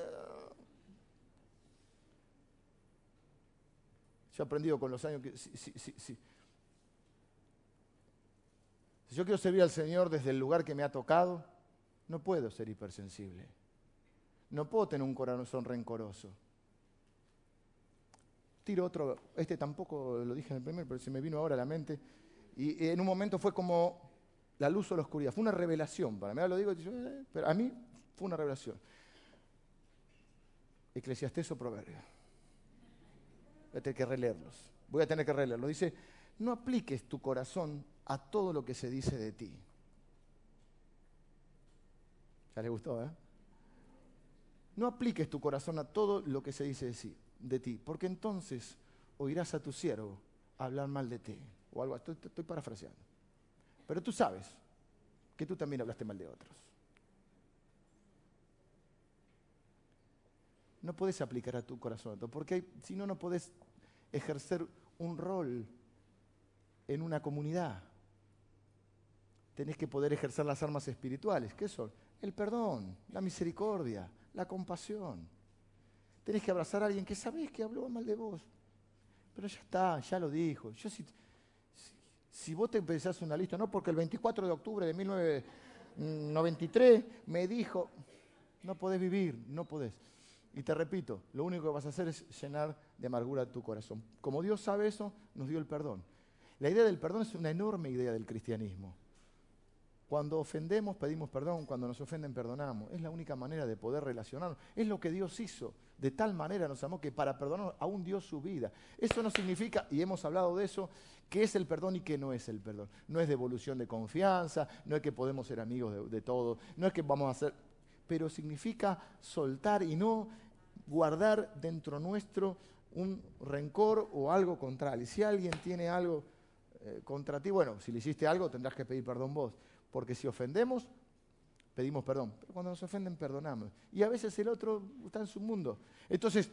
He aprendido con los años que si yo quiero servir al Señor desde el lugar que me ha tocado, no puedo ser hipersensible. No puedo tener un corazón rencoroso. Tiro otro, este tampoco lo dije en el primer, pero se me vino ahora a la mente. Y en un momento fue como la luz o la oscuridad. Fue una revelación para mí. Ahora lo digo, eh", pero a mí fue una revelación. Eclesiastés o Proverbio. Voy a tener que releerlos. Voy a tener que releerlos. Dice, no apliques tu corazón a todo lo que se dice de ti. Ya le gustó, ¿eh? No apliques tu corazón a todo lo que se dice de, ti, porque entonces oirás a tu siervo hablar mal de ti. O algo, estoy, estoy parafraseando. Pero tú sabes que tú también hablaste mal de otros. No podés aplicar a tu corazón, porque si no, no podés ejercer un rol en una comunidad. Tenés que poder ejercer las armas espirituales. ¿Qué son? El perdón, la misericordia, la compasión. Tenés que abrazar a alguien que sabés que habló mal de vos. Pero ya está, ya lo dijo. Yo si, si, vos te empezás una lista, no porque el 24 de octubre de 1993 me dijo, no podés vivir, no podés. Y te repito, lo único que vas a hacer es llenar de amargura tu corazón. Como Dios sabe eso, nos dio el perdón. La idea del perdón es una enorme idea del cristianismo. Cuando ofendemos, pedimos perdón. Cuando nos ofenden, perdonamos. Es la única manera de poder relacionarnos. Es lo que Dios hizo. De tal manera nos amó que para perdonarnos aún dio su vida. Eso no significa, y hemos hablado de eso, qué es el perdón y qué no es el perdón. No es devolución de confianza, no es que podemos ser amigos de, de todo, no es que vamos a ser pero significa soltar y no guardar dentro nuestro un rencor o algo contrario. Y si alguien tiene algo eh, contra ti, bueno, si le hiciste algo tendrás que pedir perdón vos, porque si ofendemos, pedimos perdón. Pero cuando nos ofenden, perdonamos. Y a veces el otro está en su mundo. Entonces,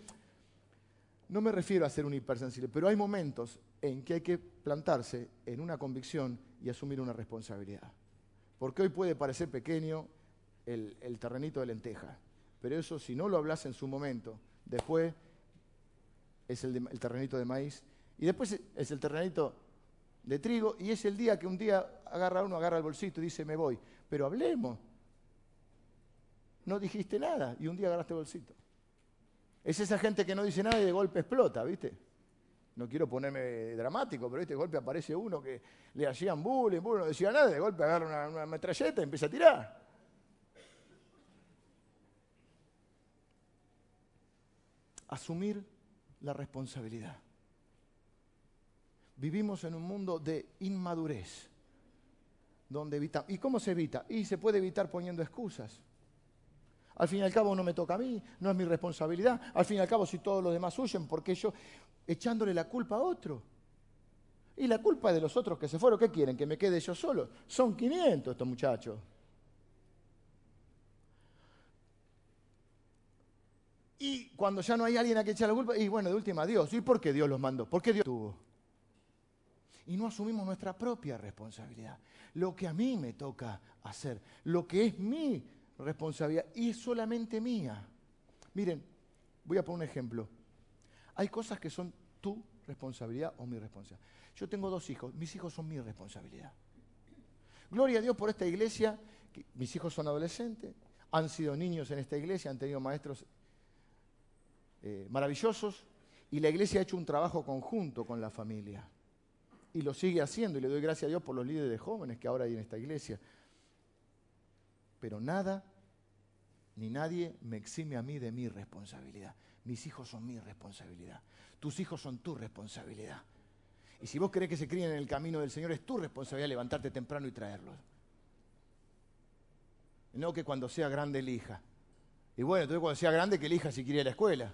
no me refiero a ser un hipersensible, pero hay momentos en que hay que plantarse en una convicción y asumir una responsabilidad. Porque hoy puede parecer pequeño, el, terrenito de lenteja. Pero eso, si no lo hablas en su momento, después es el, terrenito de maíz, y después es el terrenito de trigo, y es el día que un día agarra uno, agarra el bolsito y dice, me voy. Pero hablemos. No dijiste nada, y un día agarraste el bolsito. Es esa gente que no dice nada y de golpe explota, ¿viste? No quiero ponerme dramático, pero este golpe aparece uno que le hacían bullying, bullying no decía nada, de golpe agarra una, una metralleta y empieza a tirar. Asumir la responsabilidad. Vivimos en un mundo de inmadurez, donde evitamos. ¿Y cómo se evita? Y se puede evitar poniendo excusas. Al fin y al cabo no me toca a mí, no es mi responsabilidad. Al fin y al cabo si todos los demás huyen, porque yo echándole la culpa a otro. Y la culpa de los otros que se fueron, ¿qué quieren? Que me quede yo solo. Son 500 estos muchachos. Y cuando ya no hay alguien a que echar la culpa, y bueno, de última, Dios. ¿Y por qué Dios los mandó? ¿Por qué Dios tuvo? Y no asumimos nuestra propia responsabilidad. Lo que a mí me toca hacer, lo que es mi responsabilidad y es solamente mía. Miren, voy a poner un ejemplo. Hay cosas que son tu responsabilidad o mi responsabilidad. Yo tengo dos hijos, mis hijos son mi responsabilidad. Gloria a Dios por esta iglesia, mis hijos son adolescentes, han sido niños en esta iglesia, han tenido maestros eh, maravillosos y la iglesia ha hecho un trabajo conjunto con la familia. Y lo sigue haciendo y le doy gracias a Dios por los líderes de jóvenes que ahora hay en esta iglesia. Pero nada ni nadie me exime a mí de mi responsabilidad. Mis hijos son mi responsabilidad. Tus hijos son tu responsabilidad. Y si vos querés que se críen en el camino del Señor, es tu responsabilidad levantarte temprano y traerlos. No que cuando sea grande elija. Y bueno, entonces cuando sea grande que elija si quiere ir a la escuela.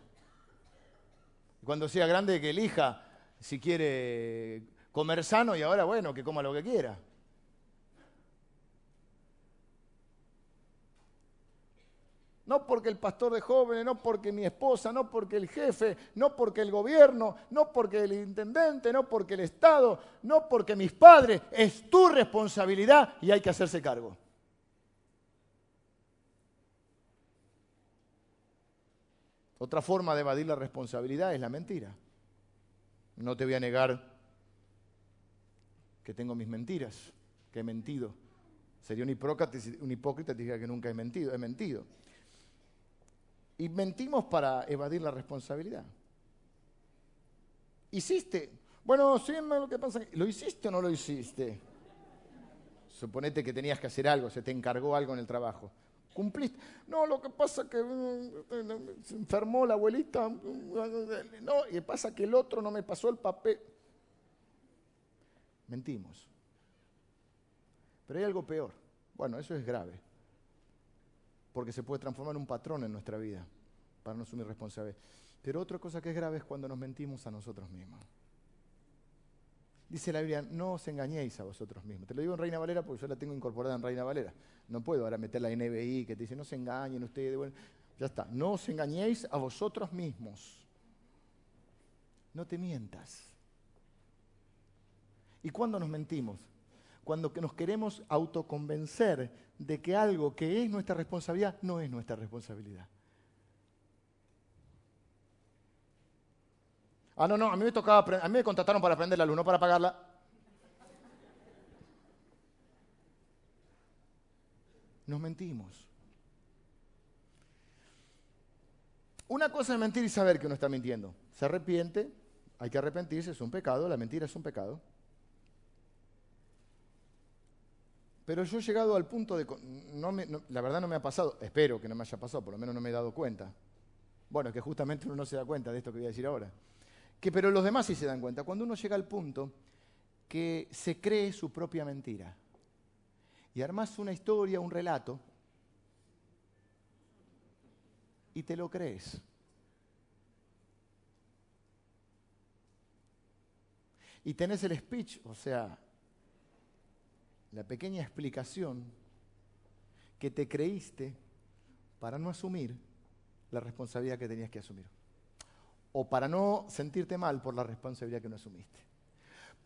Cuando sea grande que elija si quiere comer sano y ahora, bueno, que coma lo que quiera. No porque el pastor de jóvenes, no porque mi esposa, no porque el jefe, no porque el gobierno, no porque el intendente, no porque el Estado, no porque mis padres. Es tu responsabilidad y hay que hacerse cargo. Otra forma de evadir la responsabilidad es la mentira. No te voy a negar que tengo mis mentiras, que he mentido. Sería un hipócrita, un hipócrita te que nunca he mentido. He mentido. Y mentimos para evadir la responsabilidad. ¿Hiciste? Bueno, sí, lo que pasa ¿lo hiciste o no lo hiciste? Suponete que tenías que hacer algo, se te encargó algo en el trabajo cumpliste. No, lo que pasa es que mm, se enfermó la abuelita. No, y pasa que el otro no me pasó el papel. Mentimos. Pero hay algo peor. Bueno, eso es grave. Porque se puede transformar en un patrón en nuestra vida para no asumir responsabilidad. Pero otra cosa que es grave es cuando nos mentimos a nosotros mismos. Dice la Biblia, no os engañéis a vosotros mismos. Te lo digo en Reina Valera porque yo la tengo incorporada en Reina Valera. No puedo ahora meter la NBI que te dice, no se engañen ustedes. Ya está. No os engañéis a vosotros mismos. No te mientas. ¿Y cuándo nos mentimos? Cuando nos queremos autoconvencer de que algo que es nuestra responsabilidad no es nuestra responsabilidad. Ah, no, no, a mí me tocaba, a mí me contrataron para aprender la luz, no para pagarla. Nos mentimos. Una cosa es mentir y saber que uno está mintiendo. Se arrepiente, hay que arrepentirse, es un pecado, la mentira es un pecado. Pero yo he llegado al punto de... la verdad no me ha pasado, espero que no me haya pasado, por lo menos no me he dado cuenta. Bueno, es que justamente uno no se da cuenta de esto que voy a decir ahora. Que, pero los demás sí se dan cuenta. Cuando uno llega al punto que se cree su propia mentira y armas una historia, un relato, y te lo crees. Y tenés el speech, o sea, la pequeña explicación que te creíste para no asumir la responsabilidad que tenías que asumir. O para no sentirte mal por la responsabilidad que no asumiste.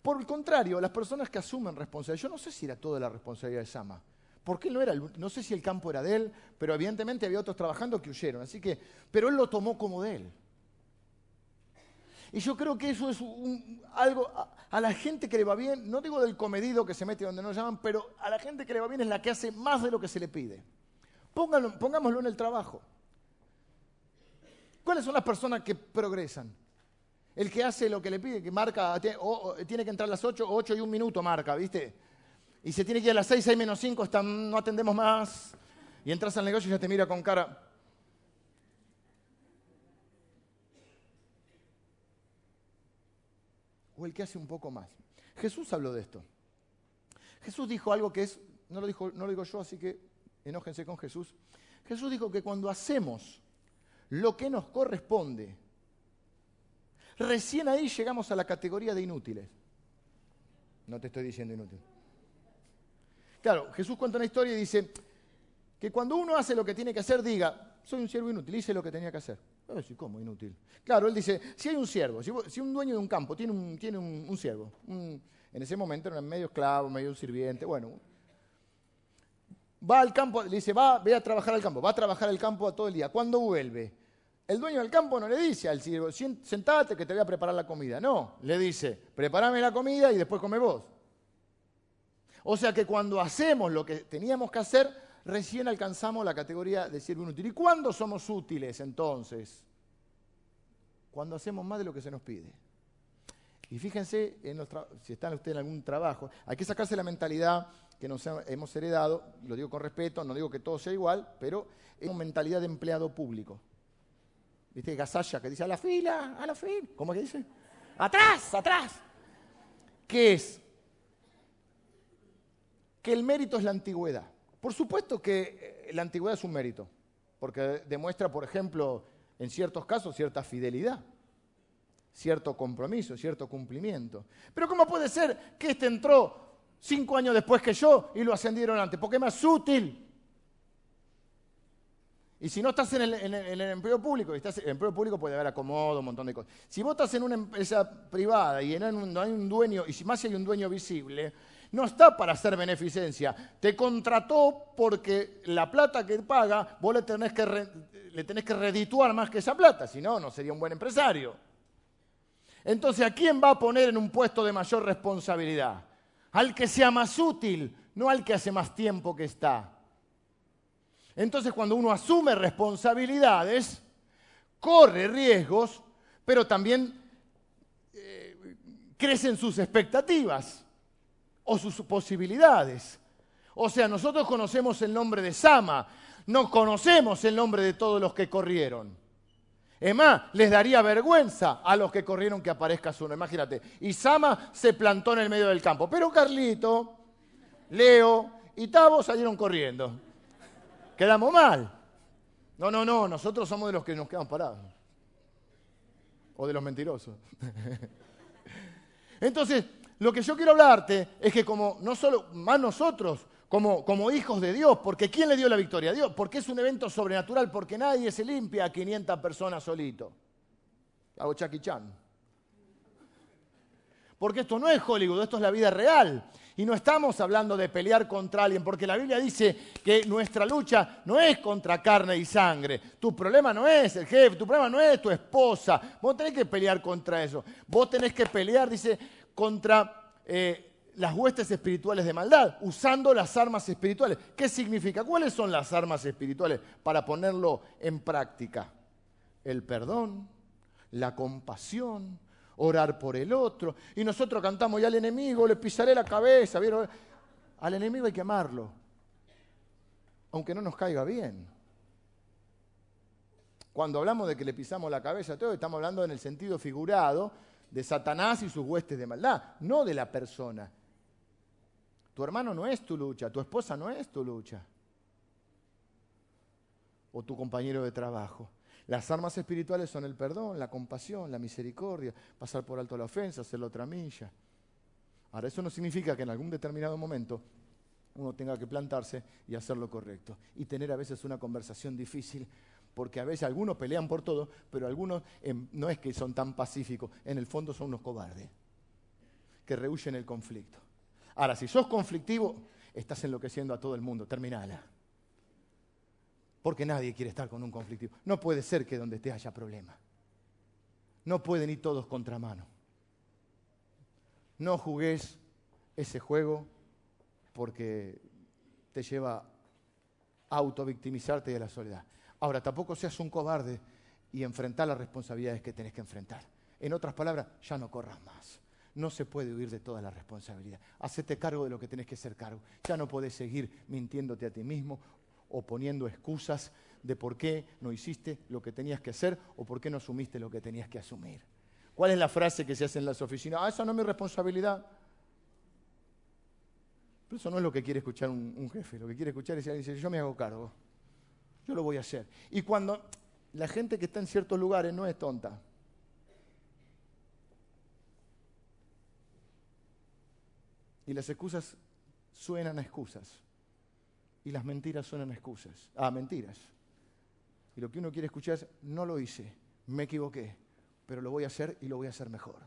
Por el contrario, las personas que asumen responsabilidad, yo no sé si era toda la responsabilidad de Sama, porque él no era, no sé si el campo era de él, pero evidentemente había otros trabajando que huyeron, así que, pero él lo tomó como de él. Y yo creo que eso es algo, a, la gente que le va bien, no digo del comedido que se mete donde no llaman, pero a la gente que le va bien es la que hace más de lo que se le pide. pongámoslo en el trabajo. ¿Cuáles son las personas que progresan? El que hace lo que le pide, que marca, tiene que entrar a las 8, 8 y un minuto marca, ¿viste? Y se tiene que ir a las 6, 6 menos 5, no atendemos más. Y entras al negocio y ya te mira con cara, o el que hace un poco más. Jesús habló de esto. Jesús dijo algo que es, no lo, dijo, no lo digo yo, así que enójense con Jesús. Jesús dijo que cuando hacemos lo que nos corresponde, recién ahí llegamos a la categoría de inútiles. No te estoy diciendo inútil. Claro, Jesús cuenta una historia y dice que cuando uno hace lo que tiene que hacer, diga, soy un siervo inútil, hice lo que tenía que hacer. ¿Cómo inútil? Claro, él dice, si hay un siervo, si, un dueño de un campo tiene un, tiene un, siervo, en ese momento era medio esclavo, medio sirviente, bueno, va al campo, le dice, va, ve a trabajar al campo, va a trabajar al campo todo el día. ¿Cuándo vuelve? El dueño del campo no le dice al siervo, sentate que te voy a preparar la comida. No, le dice, prepárame la comida y después come vos. O sea que cuando hacemos lo que teníamos que hacer, recién alcanzamos la categoría de siervo inútil. ¿Y cuándo somos útiles entonces? Cuando hacemos más de lo que se nos pide. Y fíjense, si están ustedes en algún trabajo, hay que sacarse la mentalidad que nos hemos heredado, lo digo con respeto, no digo que todo sea igual, pero es una mentalidad de empleado público. ¿Viste? Gasalla que dice a la fila, a la fila. ¿Cómo que dice? Atrás, atrás. ¿Qué es? Que el mérito es la antigüedad. Por supuesto que eh, la antigüedad es un mérito, porque demuestra, por ejemplo, en ciertos casos, cierta fidelidad, cierto compromiso, cierto cumplimiento. Pero ¿cómo puede ser que este entró cinco años después que yo y lo ascendieron antes? Porque es más útil. Y si no estás en el, empleo público, y estás, en el empleo público puede haber acomodo, un montón de cosas. Si vos estás en una empresa privada y no hay un dueño, y si más hay un dueño visible, no está para hacer beneficencia. Te contrató porque la plata que paga vos le tenés que, le tenés que redituar más que esa plata, si no, no sería un buen empresario. Entonces, ¿a quién va a poner en un puesto de mayor responsabilidad? Al que sea más útil, no al que hace más tiempo que está. Entonces, cuando uno asume responsabilidades, corre riesgos, pero también eh, crecen sus expectativas o sus posibilidades. O sea, nosotros conocemos el nombre de Sama, no conocemos el nombre de todos los que corrieron. Es más, les daría vergüenza a los que corrieron que aparezca su nombre. Imagínate. Y Sama se plantó en el medio del campo. Pero Carlito, Leo y Tavo salieron corriendo. Quedamos mal. No, no, no. Nosotros somos de los que nos quedamos parados. O de los mentirosos. Entonces, lo que yo quiero hablarte es que como no solo más nosotros, como, hijos de Dios, porque ¿quién le dio la victoria? Dios, porque es un evento sobrenatural, porque nadie se limpia a 500 personas solito. Hago Chucky Chan. Porque esto no es Hollywood, esto es la vida real. Y no estamos hablando de pelear contra alguien, porque la Biblia dice que nuestra lucha no es contra carne y sangre. Tu problema no es el jefe, tu problema no es tu esposa. Vos tenés que pelear contra eso. Vos tenés que pelear, dice, contra eh, las huestes espirituales de maldad, usando las armas espirituales. ¿Qué significa? ¿Cuáles son las armas espirituales para ponerlo en práctica? El perdón, la compasión, orar por el otro. Y nosotros cantamos, y al enemigo le pisaré la cabeza. Al enemigo hay que amarlo, aunque no nos caiga bien. Cuando hablamos de que le pisamos la cabeza todo, estamos hablando en el sentido figurado de Satanás y sus huestes de maldad, no de la persona. Tu hermano no es tu lucha, tu esposa no es tu lucha, o tu compañero de trabajo. Las armas espirituales son el perdón, la compasión, la misericordia, pasar por alto la ofensa, hacer la otra milla. Ahora, eso no significa que en algún determinado momento uno tenga que plantarse y hacer lo correcto. Y tener a veces una conversación difícil, porque a veces algunos pelean por todo, pero algunos em, no es que son tan pacíficos, en el fondo son unos cobardes, que rehuyen el conflicto. Ahora, si sos conflictivo, estás enloqueciendo a todo el mundo, terminala porque nadie quiere estar con un conflictivo. No puede ser que donde esté haya problema. No pueden ir todos contra mano. No jugues ese juego porque te lleva a autovictimizarte de la soledad. Ahora, tampoco seas un cobarde y enfrentar las responsabilidades que tenés que enfrentar. En otras palabras, ya no corras más. No se puede huir de toda la responsabilidad. Hacete cargo de lo que tenés que ser cargo. Ya no podés seguir mintiéndote a ti mismo o poniendo excusas de por qué no hiciste lo que tenías que hacer o por qué no asumiste lo que tenías que asumir. ¿Cuál es la frase que se hace en las oficinas? Ah, esa no es mi responsabilidad. Pero eso no es lo que quiere escuchar un, jefe. Lo que quiere escuchar es alguien dice, yo me hago cargo. Yo lo voy a hacer. Y cuando la gente que está en ciertos lugares no es tonta. Y las excusas suenan a excusas y las mentiras suenan excusas. Ah, mentiras. Y lo que uno quiere escuchar es, no lo hice, me equivoqué, pero lo voy a hacer y lo voy a hacer mejor.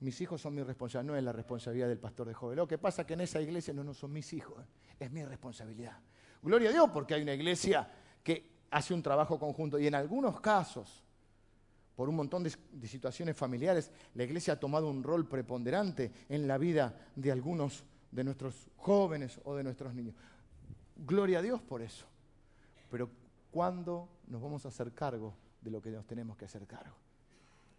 Mis hijos son mi responsabilidad, no es la responsabilidad del pastor de joven. Lo que pasa es que en esa iglesia no, no son mis hijos, es mi responsabilidad. Gloria a Dios porque hay una iglesia que hace un trabajo conjunto y en algunos casos, por un montón de, situaciones familiares, la iglesia ha tomado un rol preponderante en la vida de algunos de nuestros jóvenes o de nuestros niños. Gloria a Dios por eso. Pero ¿cuándo nos vamos a hacer cargo de lo que nos tenemos que hacer cargo?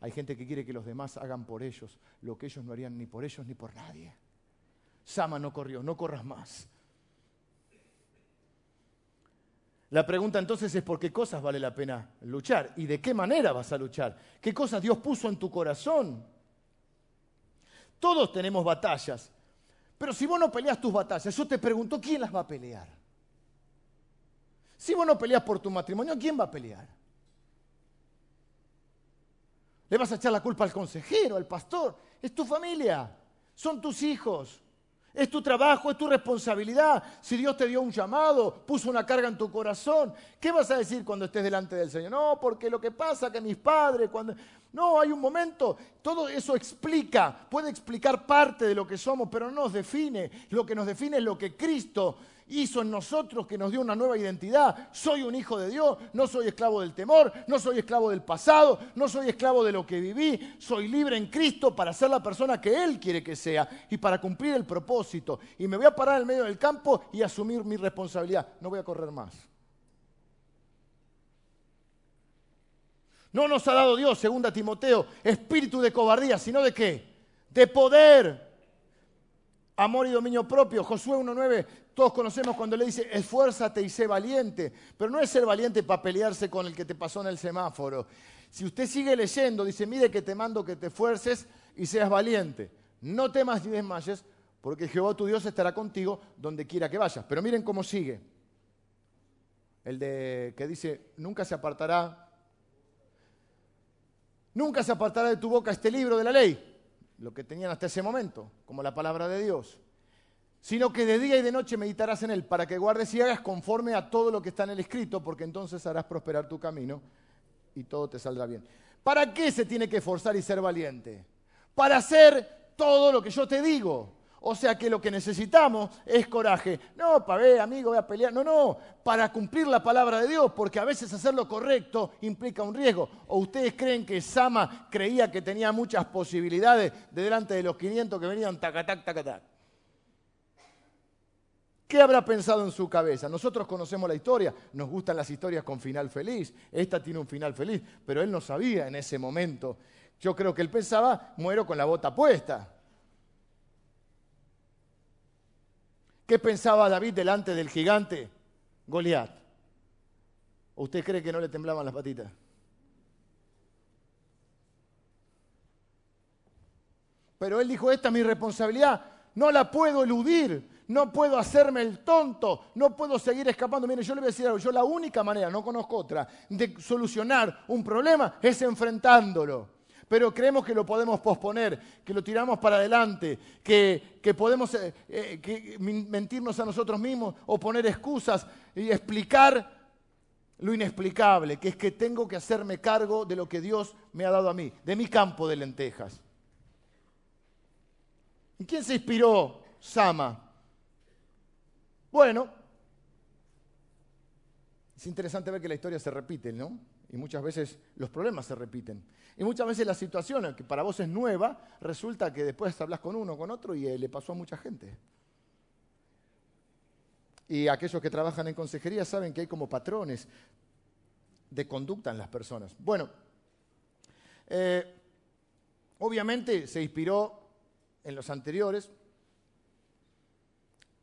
Hay gente que quiere que los demás hagan por ellos lo que ellos no harían ni por ellos ni por nadie. Sama no corrió, no corras más. La pregunta entonces es por qué cosas vale la pena luchar y de qué manera vas a luchar. ¿Qué cosas Dios puso en tu corazón? Todos tenemos batallas. Pero si vos no peleas tus batallas, yo te pregunto, ¿quién las va a pelear? Si vos no peleas por tu matrimonio, ¿quién va a pelear? ¿Le vas a echar la culpa al consejero, al pastor? Es tu familia, son tus hijos. Es tu trabajo, es tu responsabilidad. Si Dios te dio un llamado, puso una carga en tu corazón, ¿qué vas a decir cuando estés delante del Señor? No, porque lo que pasa que mis padres, cuando... No, hay un momento, todo eso explica, puede explicar parte de lo que somos, pero no nos define. Lo que nos define es lo que Cristo hizo en nosotros que nos dio una nueva identidad. Soy un hijo de Dios, no soy esclavo del temor, no soy esclavo del pasado, no soy esclavo de lo que viví, soy libre en Cristo para ser la persona que Él quiere que sea y para cumplir el propósito. Y me voy a parar en medio del campo y asumir mi responsabilidad. No voy a correr más. No nos ha dado Dios, segunda Timoteo, espíritu de cobardía, sino de qué? De poder, amor y dominio propio. Josué 1.9 todos conocemos cuando le dice, esfuérzate y sé valiente, pero no es ser valiente para pelearse con el que te pasó en el semáforo. Si usted sigue leyendo, dice, mire que te mando que te esfuerces y seas valiente. No temas ni desmayes, porque Jehová tu Dios estará contigo donde quiera que vayas. Pero miren cómo sigue. El de que dice, nunca se apartará, nunca se apartará de tu boca este libro de la ley, lo que tenían hasta ese momento, como la palabra de Dios sino que de día y de noche meditarás en él, para que guardes y hagas conforme a todo lo que está en el escrito, porque entonces harás prosperar tu camino y todo te saldrá bien. ¿Para qué se tiene que esforzar y ser valiente? Para hacer todo lo que yo te digo. O sea que lo que necesitamos es coraje. No, para ver, amigo, voy a pelear. No, no, para cumplir la palabra de Dios, porque a veces hacer lo correcto implica un riesgo. ¿O ustedes creen que Sama creía que tenía muchas posibilidades de delante de los 500 que venían tacatac, tacatac? ¿Qué habrá pensado en su cabeza? Nosotros conocemos la historia, nos gustan las historias con final feliz. Esta tiene un final feliz, pero él no sabía en ese momento. Yo creo que él pensaba, muero con la bota puesta. ¿Qué pensaba David delante del gigante Goliat? ¿Usted cree que no le temblaban las patitas? Pero él dijo, esta es mi responsabilidad, no la puedo eludir no puedo hacerme el tonto, no puedo seguir escapando. Mire, yo le voy a decir algo, yo la única manera, no conozco otra, de solucionar un problema es enfrentándolo. Pero creemos que lo podemos posponer, que lo tiramos para adelante, que, podemos eh, eh, mentirnos a nosotros mismos o poner excusas y explicar lo inexplicable, que es que tengo que hacerme cargo de lo que Dios me ha dado a mí, de mi campo de lentejas. ¿En quién se inspiró Sama? Bueno, es interesante ver que la historia se repite, ¿no? Y muchas veces los problemas se repiten. Y muchas veces la situación que para vos es nueva, resulta que después hablas con uno, con otro y eh, le pasó a mucha gente. Y aquellos que trabajan en consejería saben que hay como patrones de conducta en las personas. Bueno, eh, obviamente se inspiró en los anteriores,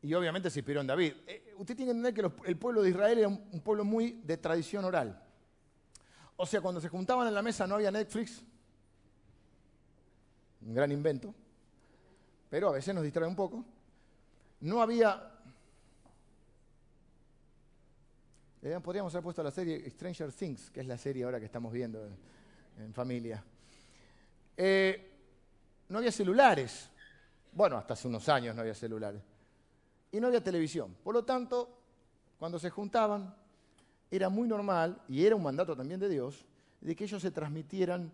y obviamente se inspiró en David. Eh, usted tiene que entender que el pueblo de Israel era un, pueblo muy de tradición oral. O sea, cuando se juntaban en la mesa no había Netflix, un gran invento, pero a veces nos distrae un poco. No había... Podríamos haber puesto la serie Stranger Things, que es la serie ahora que estamos viendo en, familia. Eh, no había celulares. Bueno, hasta hace unos años no había celulares y no había televisión. Por lo tanto, cuando se juntaban, era muy normal, y era un mandato también de Dios, de que ellos se transmitieran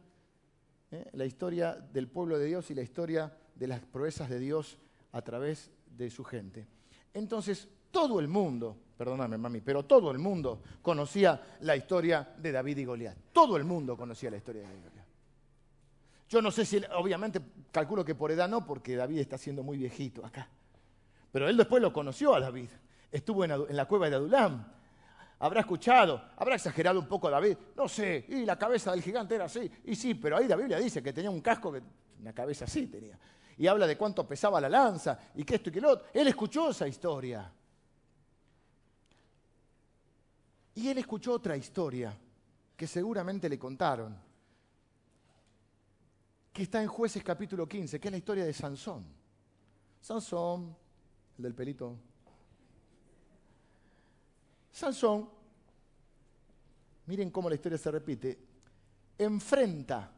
¿eh? la historia del pueblo de Dios y la historia de las proezas de Dios a través de su gente. Entonces, todo el mundo, perdóname mami, pero todo el mundo conocía la historia de David y Goliat. Todo el mundo conocía la historia de David y Goliat. Yo no sé si, obviamente, calculo que por edad no, porque David está siendo muy viejito acá. Pero él después lo conoció a David. Estuvo en, la cueva de Adulam. Habrá escuchado, habrá exagerado un poco David. No sé, y la cabeza del gigante era así. Y sí, pero ahí la Biblia dice que tenía un casco que una cabeza así tenía. Y habla de cuánto pesaba la lanza y que esto y que lo otro. Él escuchó esa historia. Y él escuchó otra historia que seguramente le contaron, que está en Jueces capítulo 15, que es la historia de Sansón. Sansón el del pelito. Sansón, miren cómo la historia se repite, enfrenta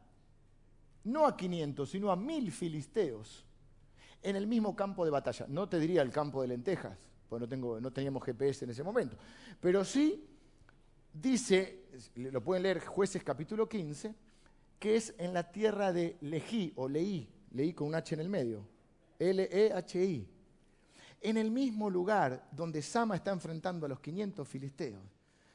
no a 500, sino a mil filisteos en el mismo campo de batalla. No te diría el campo de lentejas, porque no, tengo, no teníamos GPS en ese momento, pero sí dice, lo pueden leer jueces capítulo 15, que es en la tierra de Lejí o Leí, Leí con un H en el medio, L-E-H-I en el mismo lugar donde Sama está enfrentando a los 500 filisteos,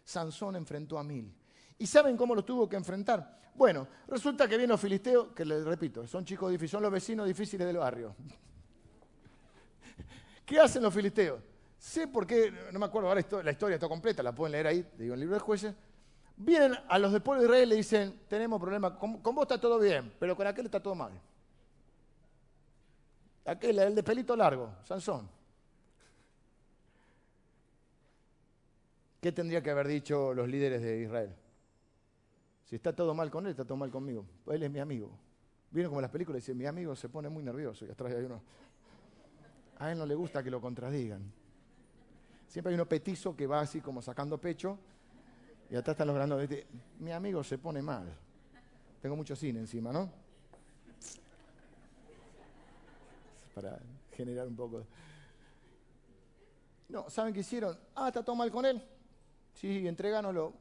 Sansón enfrentó a mil. ¿Y saben cómo los tuvo que enfrentar? Bueno, resulta que vienen los filisteos, que les repito, son chicos difíciles, son los vecinos difíciles del barrio. ¿Qué hacen los filisteos? Sé por qué, no me acuerdo ahora la historia está completa, la pueden leer ahí, digo, en el libro de jueces. Vienen a los del pueblo de Israel y le dicen, tenemos problemas, con, con, vos está todo bien, pero con aquel está todo mal. Aquel, el de pelito largo, Sansón. ¿Qué tendría que haber dicho los líderes de Israel? Si está todo mal con él, está todo mal conmigo. Él es mi amigo. Vieron como las películas dice, mi amigo se pone muy nervioso y atrás hay uno. A él no le gusta que lo contradigan. Siempre hay uno petizo que va así como sacando pecho y atrás están los grandes. Mi amigo se pone mal. Tengo mucho cine encima, ¿no? Para generar un poco. No, ¿saben qué hicieron? Ah, está todo mal con él. Sí, entregánoslo.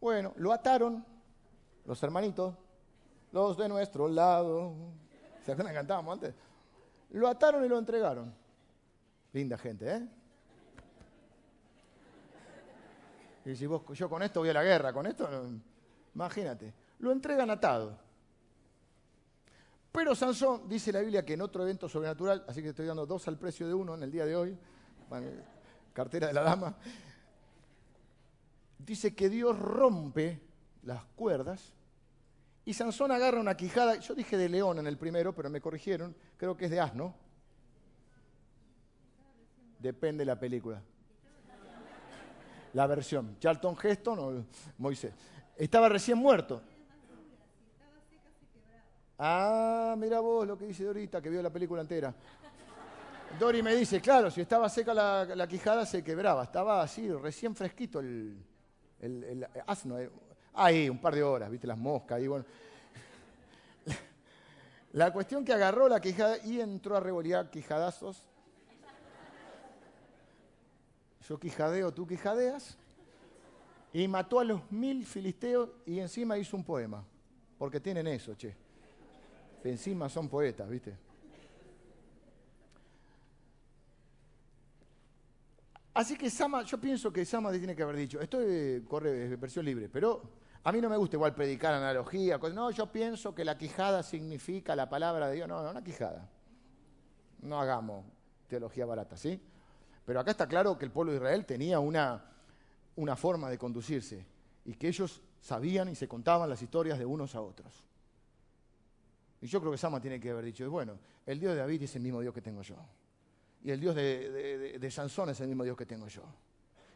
Bueno, lo ataron los hermanitos, los de nuestro lado. ¿Se acuerdan cantábamos antes? Lo ataron y lo entregaron. Linda gente, ¿eh? Y si vos, yo con esto voy a la guerra, con esto, imagínate. Lo entregan atado. Pero Sansón, dice la Biblia que en otro evento sobrenatural, así que estoy dando dos al precio de uno en el día de hoy, cartera de la dama, dice que Dios rompe las cuerdas y Sansón agarra una quijada, yo dije de león en el primero, pero me corrigieron, creo que es de asno. Depende de la película la versión. Charlton Heston o Moisés. Estaba recién muerto. Ah, mira vos lo que dice Dorita, que vio la película entera. Dori me dice, claro, si estaba seca la, quijada se quebraba. Estaba así, recién fresquito el, Ahí, un par de horas, viste las moscas. Y bueno. La cuestión que agarró la quijada y entró a revolear quijadazos yo quijadeo, tú quijadeas, y mató a los mil filisteos y encima hizo un poema, porque tienen eso, che. Encima son poetas, ¿viste? Así que Sama, yo pienso que Sama tiene que haber dicho, esto corre de versión libre, pero a mí no me gusta igual predicar analogía, no, yo pienso que la quijada significa la palabra de Dios, no, no, una quijada. No hagamos teología barata, ¿sí? Pero acá está claro que el pueblo de Israel tenía una, una forma de conducirse y que ellos sabían y se contaban las historias de unos a otros. Y yo creo que Sama tiene que haber dicho, bueno, el Dios de David es el mismo Dios que tengo yo. Y el Dios de, Sansón es el mismo Dios que tengo yo.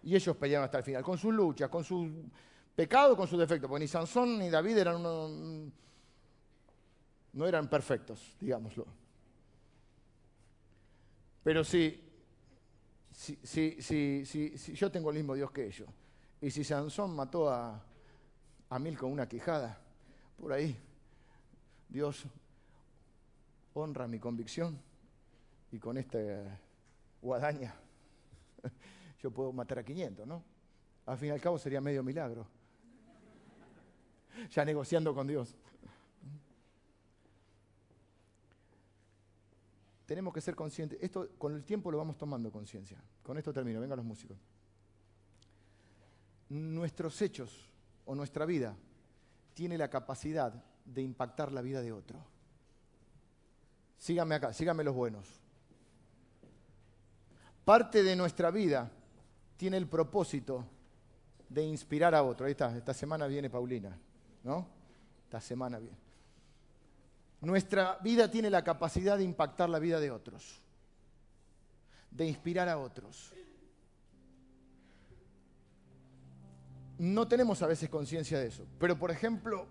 Y ellos pelearon hasta el final, con sus luchas, con sus pecados, con sus defectos, porque ni Sansón ni David eran uno, no eran perfectos, digámoslo. Pero sí, si, yo tengo el mismo Dios que ellos, y si Sansón mató a, a Mil con una quijada, por ahí, Dios honra mi convicción y con esta guadaña yo puedo matar a 500, ¿no? Al fin y al cabo sería medio milagro. Ya negociando con Dios. tenemos que ser conscientes. Esto con el tiempo lo vamos tomando conciencia. Con esto termino, vengan los músicos. Nuestros hechos o nuestra vida tiene la capacidad de impactar la vida de otro. Síganme acá, síganme los buenos. Parte de nuestra vida tiene el propósito de inspirar a otro. Ahí está, esta semana viene Paulina, ¿no? Esta semana viene. Nuestra vida tiene la capacidad de impactar la vida de otros, de inspirar a otros. No tenemos a veces conciencia de eso, pero por ejemplo,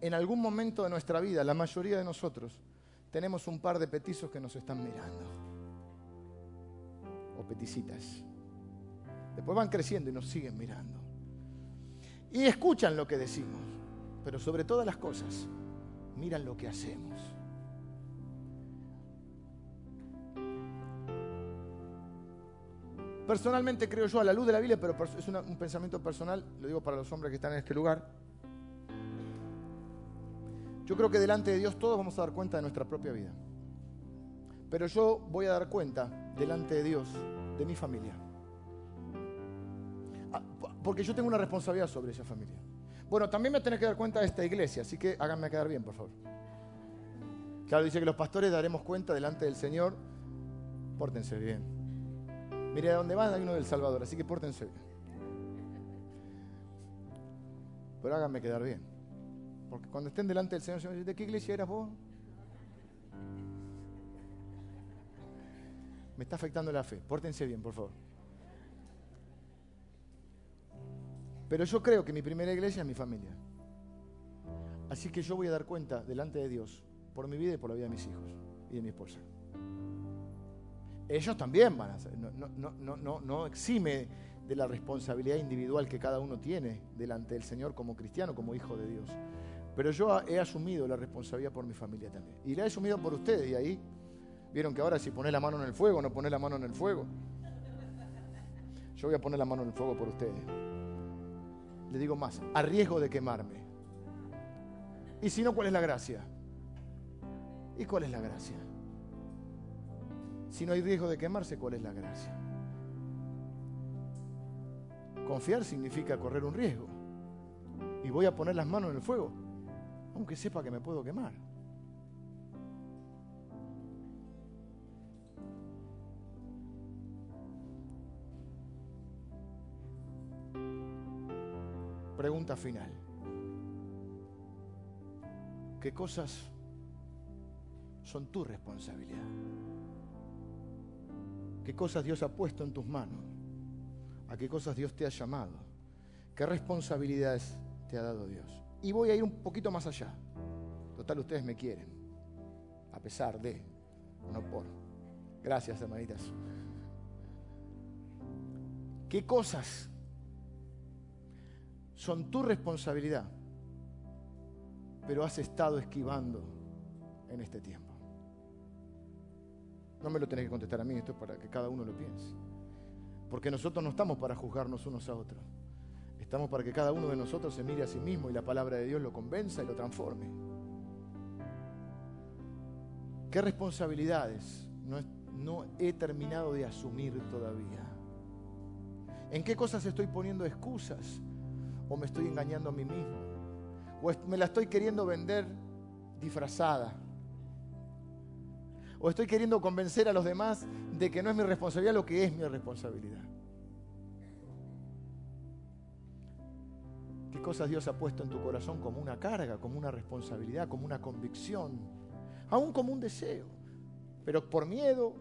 en algún momento de nuestra vida, la mayoría de nosotros, tenemos un par de petizos que nos están mirando, o peticitas. Después van creciendo y nos siguen mirando. Y escuchan lo que decimos, pero sobre todas las cosas, miran lo que hacemos. Personalmente creo yo a la luz de la Biblia, pero es un pensamiento personal, lo digo para los hombres que están en este lugar. Yo creo que delante de Dios todos vamos a dar cuenta de nuestra propia vida. Pero yo voy a dar cuenta delante de Dios de mi familia. Ah, porque yo tengo una responsabilidad sobre esa familia. Bueno, también me tenés que dar cuenta de esta iglesia, así que háganme quedar bien, por favor. Claro, dice que los pastores daremos cuenta delante del Señor. Pórtense bien. Mire, a dónde van hay uno del Salvador, así que pórtense bien. Pero háganme quedar bien. Porque cuando estén delante del Señor, Señor ¿de qué iglesia eras vos? Me está afectando la fe. Pórtense bien, por favor. Pero yo creo que mi primera iglesia es mi familia. Así que yo voy a dar cuenta delante de Dios por mi vida y por la vida de mis hijos y de mi esposa. Ellos también van a hacer, no, no, exime de la responsabilidad individual que cada uno tiene delante del Señor como cristiano, como hijo de Dios. Pero yo he asumido la responsabilidad por mi familia también. Y la he asumido por ustedes. Y ahí, vieron que ahora si pones la mano en el fuego, no pones la mano en el fuego. Yo voy a poner la mano en el fuego por ustedes. Le digo más, a riesgo de quemarme. Y si no, ¿cuál es la gracia? ¿Y cuál es la gracia? Si no hay riesgo de quemarse, ¿cuál es la gracia? Confiar significa correr un riesgo. Y voy a poner las manos en el fuego, aunque sepa que me puedo quemar. Pregunta final. ¿Qué cosas son tu responsabilidad? ¿Qué cosas Dios ha puesto en tus manos? ¿A qué cosas Dios te ha llamado? ¿Qué responsabilidades te ha dado Dios? Y voy a ir un poquito más allá. Total, ustedes me quieren. A pesar de, no por. Gracias, hermanitas. ¿Qué cosas son tu responsabilidad, pero has estado esquivando en este tiempo. No me lo tenés que contestar a mí, esto es para que cada uno lo piense. Porque nosotros no estamos para juzgarnos unos a otros. Estamos para que cada uno de nosotros se mire a sí mismo y la palabra de Dios lo convenza y lo transforme. ¿Qué responsabilidades no, no he terminado de asumir todavía? ¿En qué cosas estoy poniendo excusas o me estoy engañando a mí mismo, o me la estoy queriendo vender disfrazada, o estoy queriendo convencer a los demás de que no es mi responsabilidad lo que es mi responsabilidad. ¿Qué cosas Dios ha puesto en tu corazón como una carga, como una responsabilidad, como una convicción, aún como un deseo? Pero por miedo,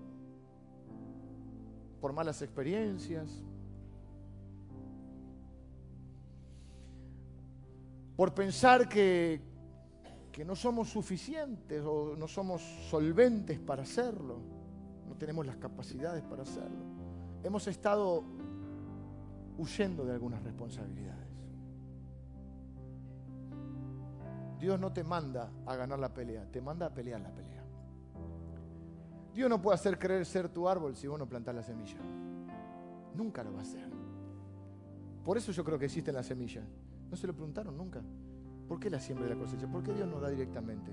por malas experiencias, por pensar que, que no somos suficientes o no somos solventes para hacerlo, no tenemos las capacidades para hacerlo. Hemos estado huyendo de algunas responsabilidades. Dios no te manda a ganar la pelea, te manda a pelear la pelea. Dios no puede hacer creer ser tu árbol si vos no plantás la semilla. Nunca lo va a hacer. Por eso yo creo que existen las semillas. ¿No se lo preguntaron nunca? ¿Por qué la siembra y la cosecha? ¿Por qué Dios no da directamente?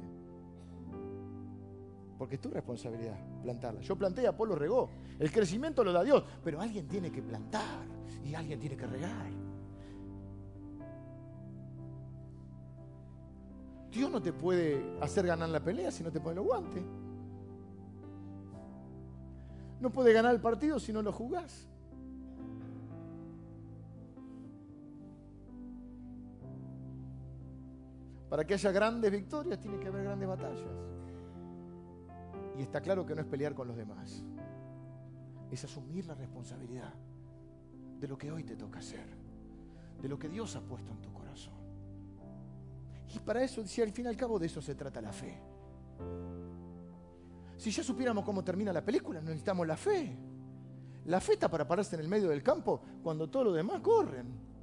Porque es tu responsabilidad plantarla. Yo planté y Apolo regó. El crecimiento lo da Dios, pero alguien tiene que plantar y alguien tiene que regar. Dios no te puede hacer ganar la pelea si no te pone los guantes. No puede ganar el partido si no lo jugás. Para que haya grandes victorias tiene que haber grandes batallas. Y está claro que no es pelear con los demás. Es asumir la responsabilidad de lo que hoy te toca hacer. De lo que Dios ha puesto en tu corazón. Y para eso, si al fin y al cabo de eso se trata la fe. Si ya supiéramos cómo termina la película, necesitamos la fe. La fe está para pararse en el medio del campo cuando todos los demás corren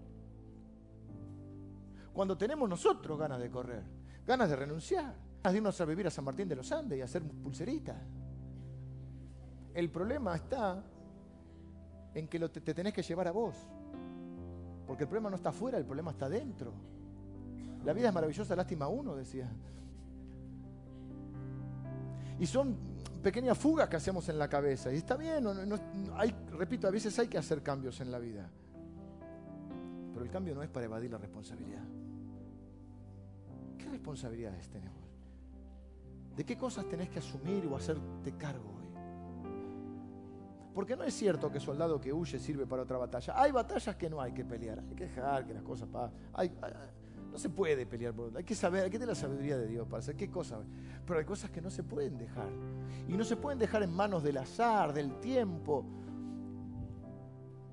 cuando tenemos nosotros ganas de correr, ganas de renunciar, ganas de irnos a vivir a San Martín de los Andes y hacer pulseritas. El problema está en que te, te tenés que llevar a vos. Porque el problema no está afuera, el problema está dentro. La vida es maravillosa, lástima uno, decía. Y son pequeñas fugas que hacemos en la cabeza. Y está bien, repito, a veces hay que hacer cambios en la vida. Pero el cambio no es para evadir la responsabilidad responsabilidades tenemos? ¿De qué cosas tenés que asumir o hacerte cargo hoy? Porque no es cierto que soldado que huye sirve para otra batalla. Hay batallas que no hay que pelear, hay que dejar que las cosas pasen. no se puede pelear por Hay que saber, hay que tener la sabiduría de Dios para hacer qué cosas. Pero hay cosas que no se pueden dejar. Y no se pueden dejar en manos del azar, del tiempo,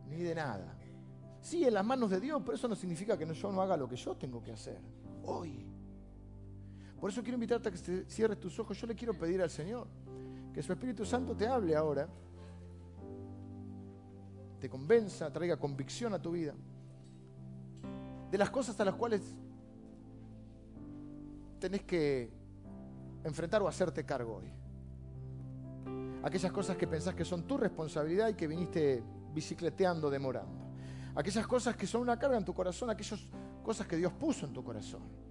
ni de nada. Sí, en las manos de Dios, pero eso no significa que yo no haga lo que yo tengo que hacer. Hoy. Por eso quiero invitarte a que cierres tus ojos. Yo le quiero pedir al Señor que su Espíritu Santo te hable ahora, te convenza, traiga convicción a tu vida de las cosas a las cuales tenés que enfrentar o hacerte cargo hoy. Aquellas cosas que pensás que son tu responsabilidad y que viniste bicicleteando, demorando. Aquellas cosas que son una carga en tu corazón, aquellas cosas que Dios puso en tu corazón.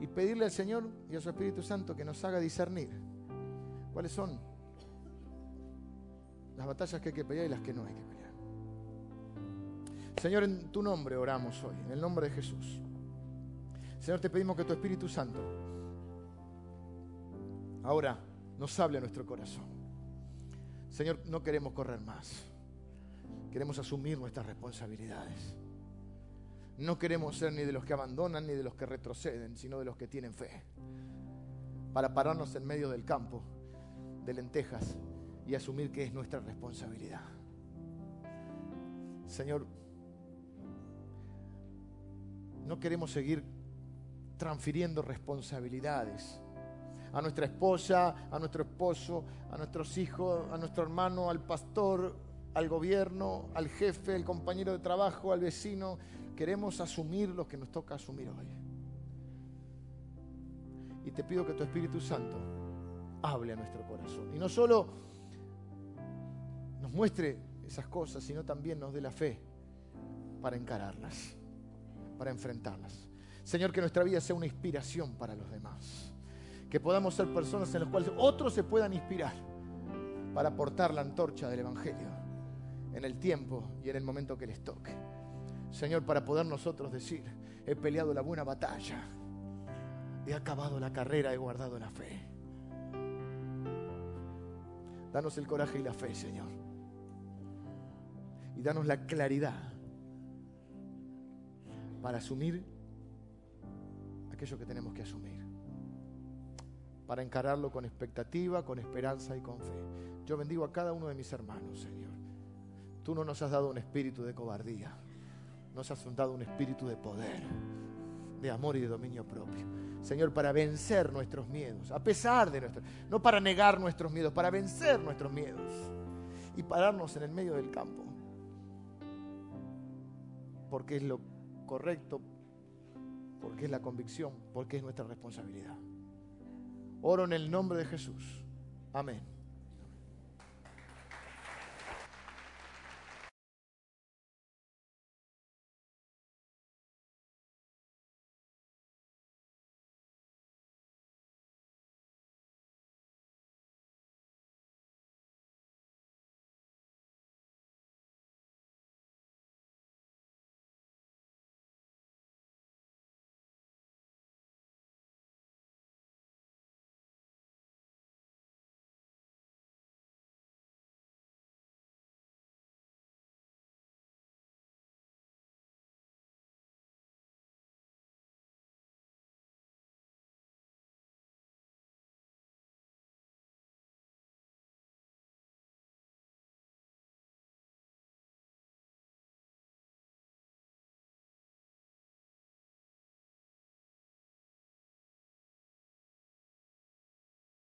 Y pedirle al Señor y a su Espíritu Santo que nos haga discernir cuáles son las batallas que hay que pelear y las que no hay que pelear. Señor, en tu nombre oramos hoy, en el nombre de Jesús. Señor, te pedimos que tu Espíritu Santo ahora nos hable a nuestro corazón. Señor, no queremos correr más. Queremos asumir nuestras responsabilidades. No queremos ser ni de los que abandonan ni de los que retroceden, sino de los que tienen fe. Para pararnos en medio del campo de lentejas y asumir que es nuestra responsabilidad. Señor, no queremos seguir transfiriendo responsabilidades a nuestra esposa, a nuestro esposo, a nuestros hijos, a nuestro hermano, al pastor, al gobierno, al jefe, al compañero de trabajo, al vecino. Queremos asumir lo que nos toca asumir hoy. Y te pido que tu Espíritu Santo hable a nuestro corazón. Y no solo nos muestre esas cosas, sino también nos dé la fe para encararlas, para enfrentarlas. Señor, que nuestra vida sea una inspiración para los demás. Que podamos ser personas en las cuales otros se puedan inspirar para portar la antorcha del Evangelio en el tiempo y en el momento que les toque. Señor, para poder nosotros decir, he peleado la buena batalla, he acabado la carrera, he guardado la fe. Danos el coraje y la fe, Señor. Y danos la claridad para asumir aquello que tenemos que asumir. Para encararlo con expectativa, con esperanza y con fe. Yo bendigo a cada uno de mis hermanos, Señor. Tú no nos has dado un espíritu de cobardía. Nos has dado un espíritu de poder, de amor y de dominio propio. Señor, para vencer nuestros miedos, a pesar de nuestros, no para negar nuestros miedos, para vencer nuestros miedos y pararnos en el medio del campo. Porque es lo correcto, porque es la convicción, porque es nuestra responsabilidad. Oro en el nombre de Jesús. Amén.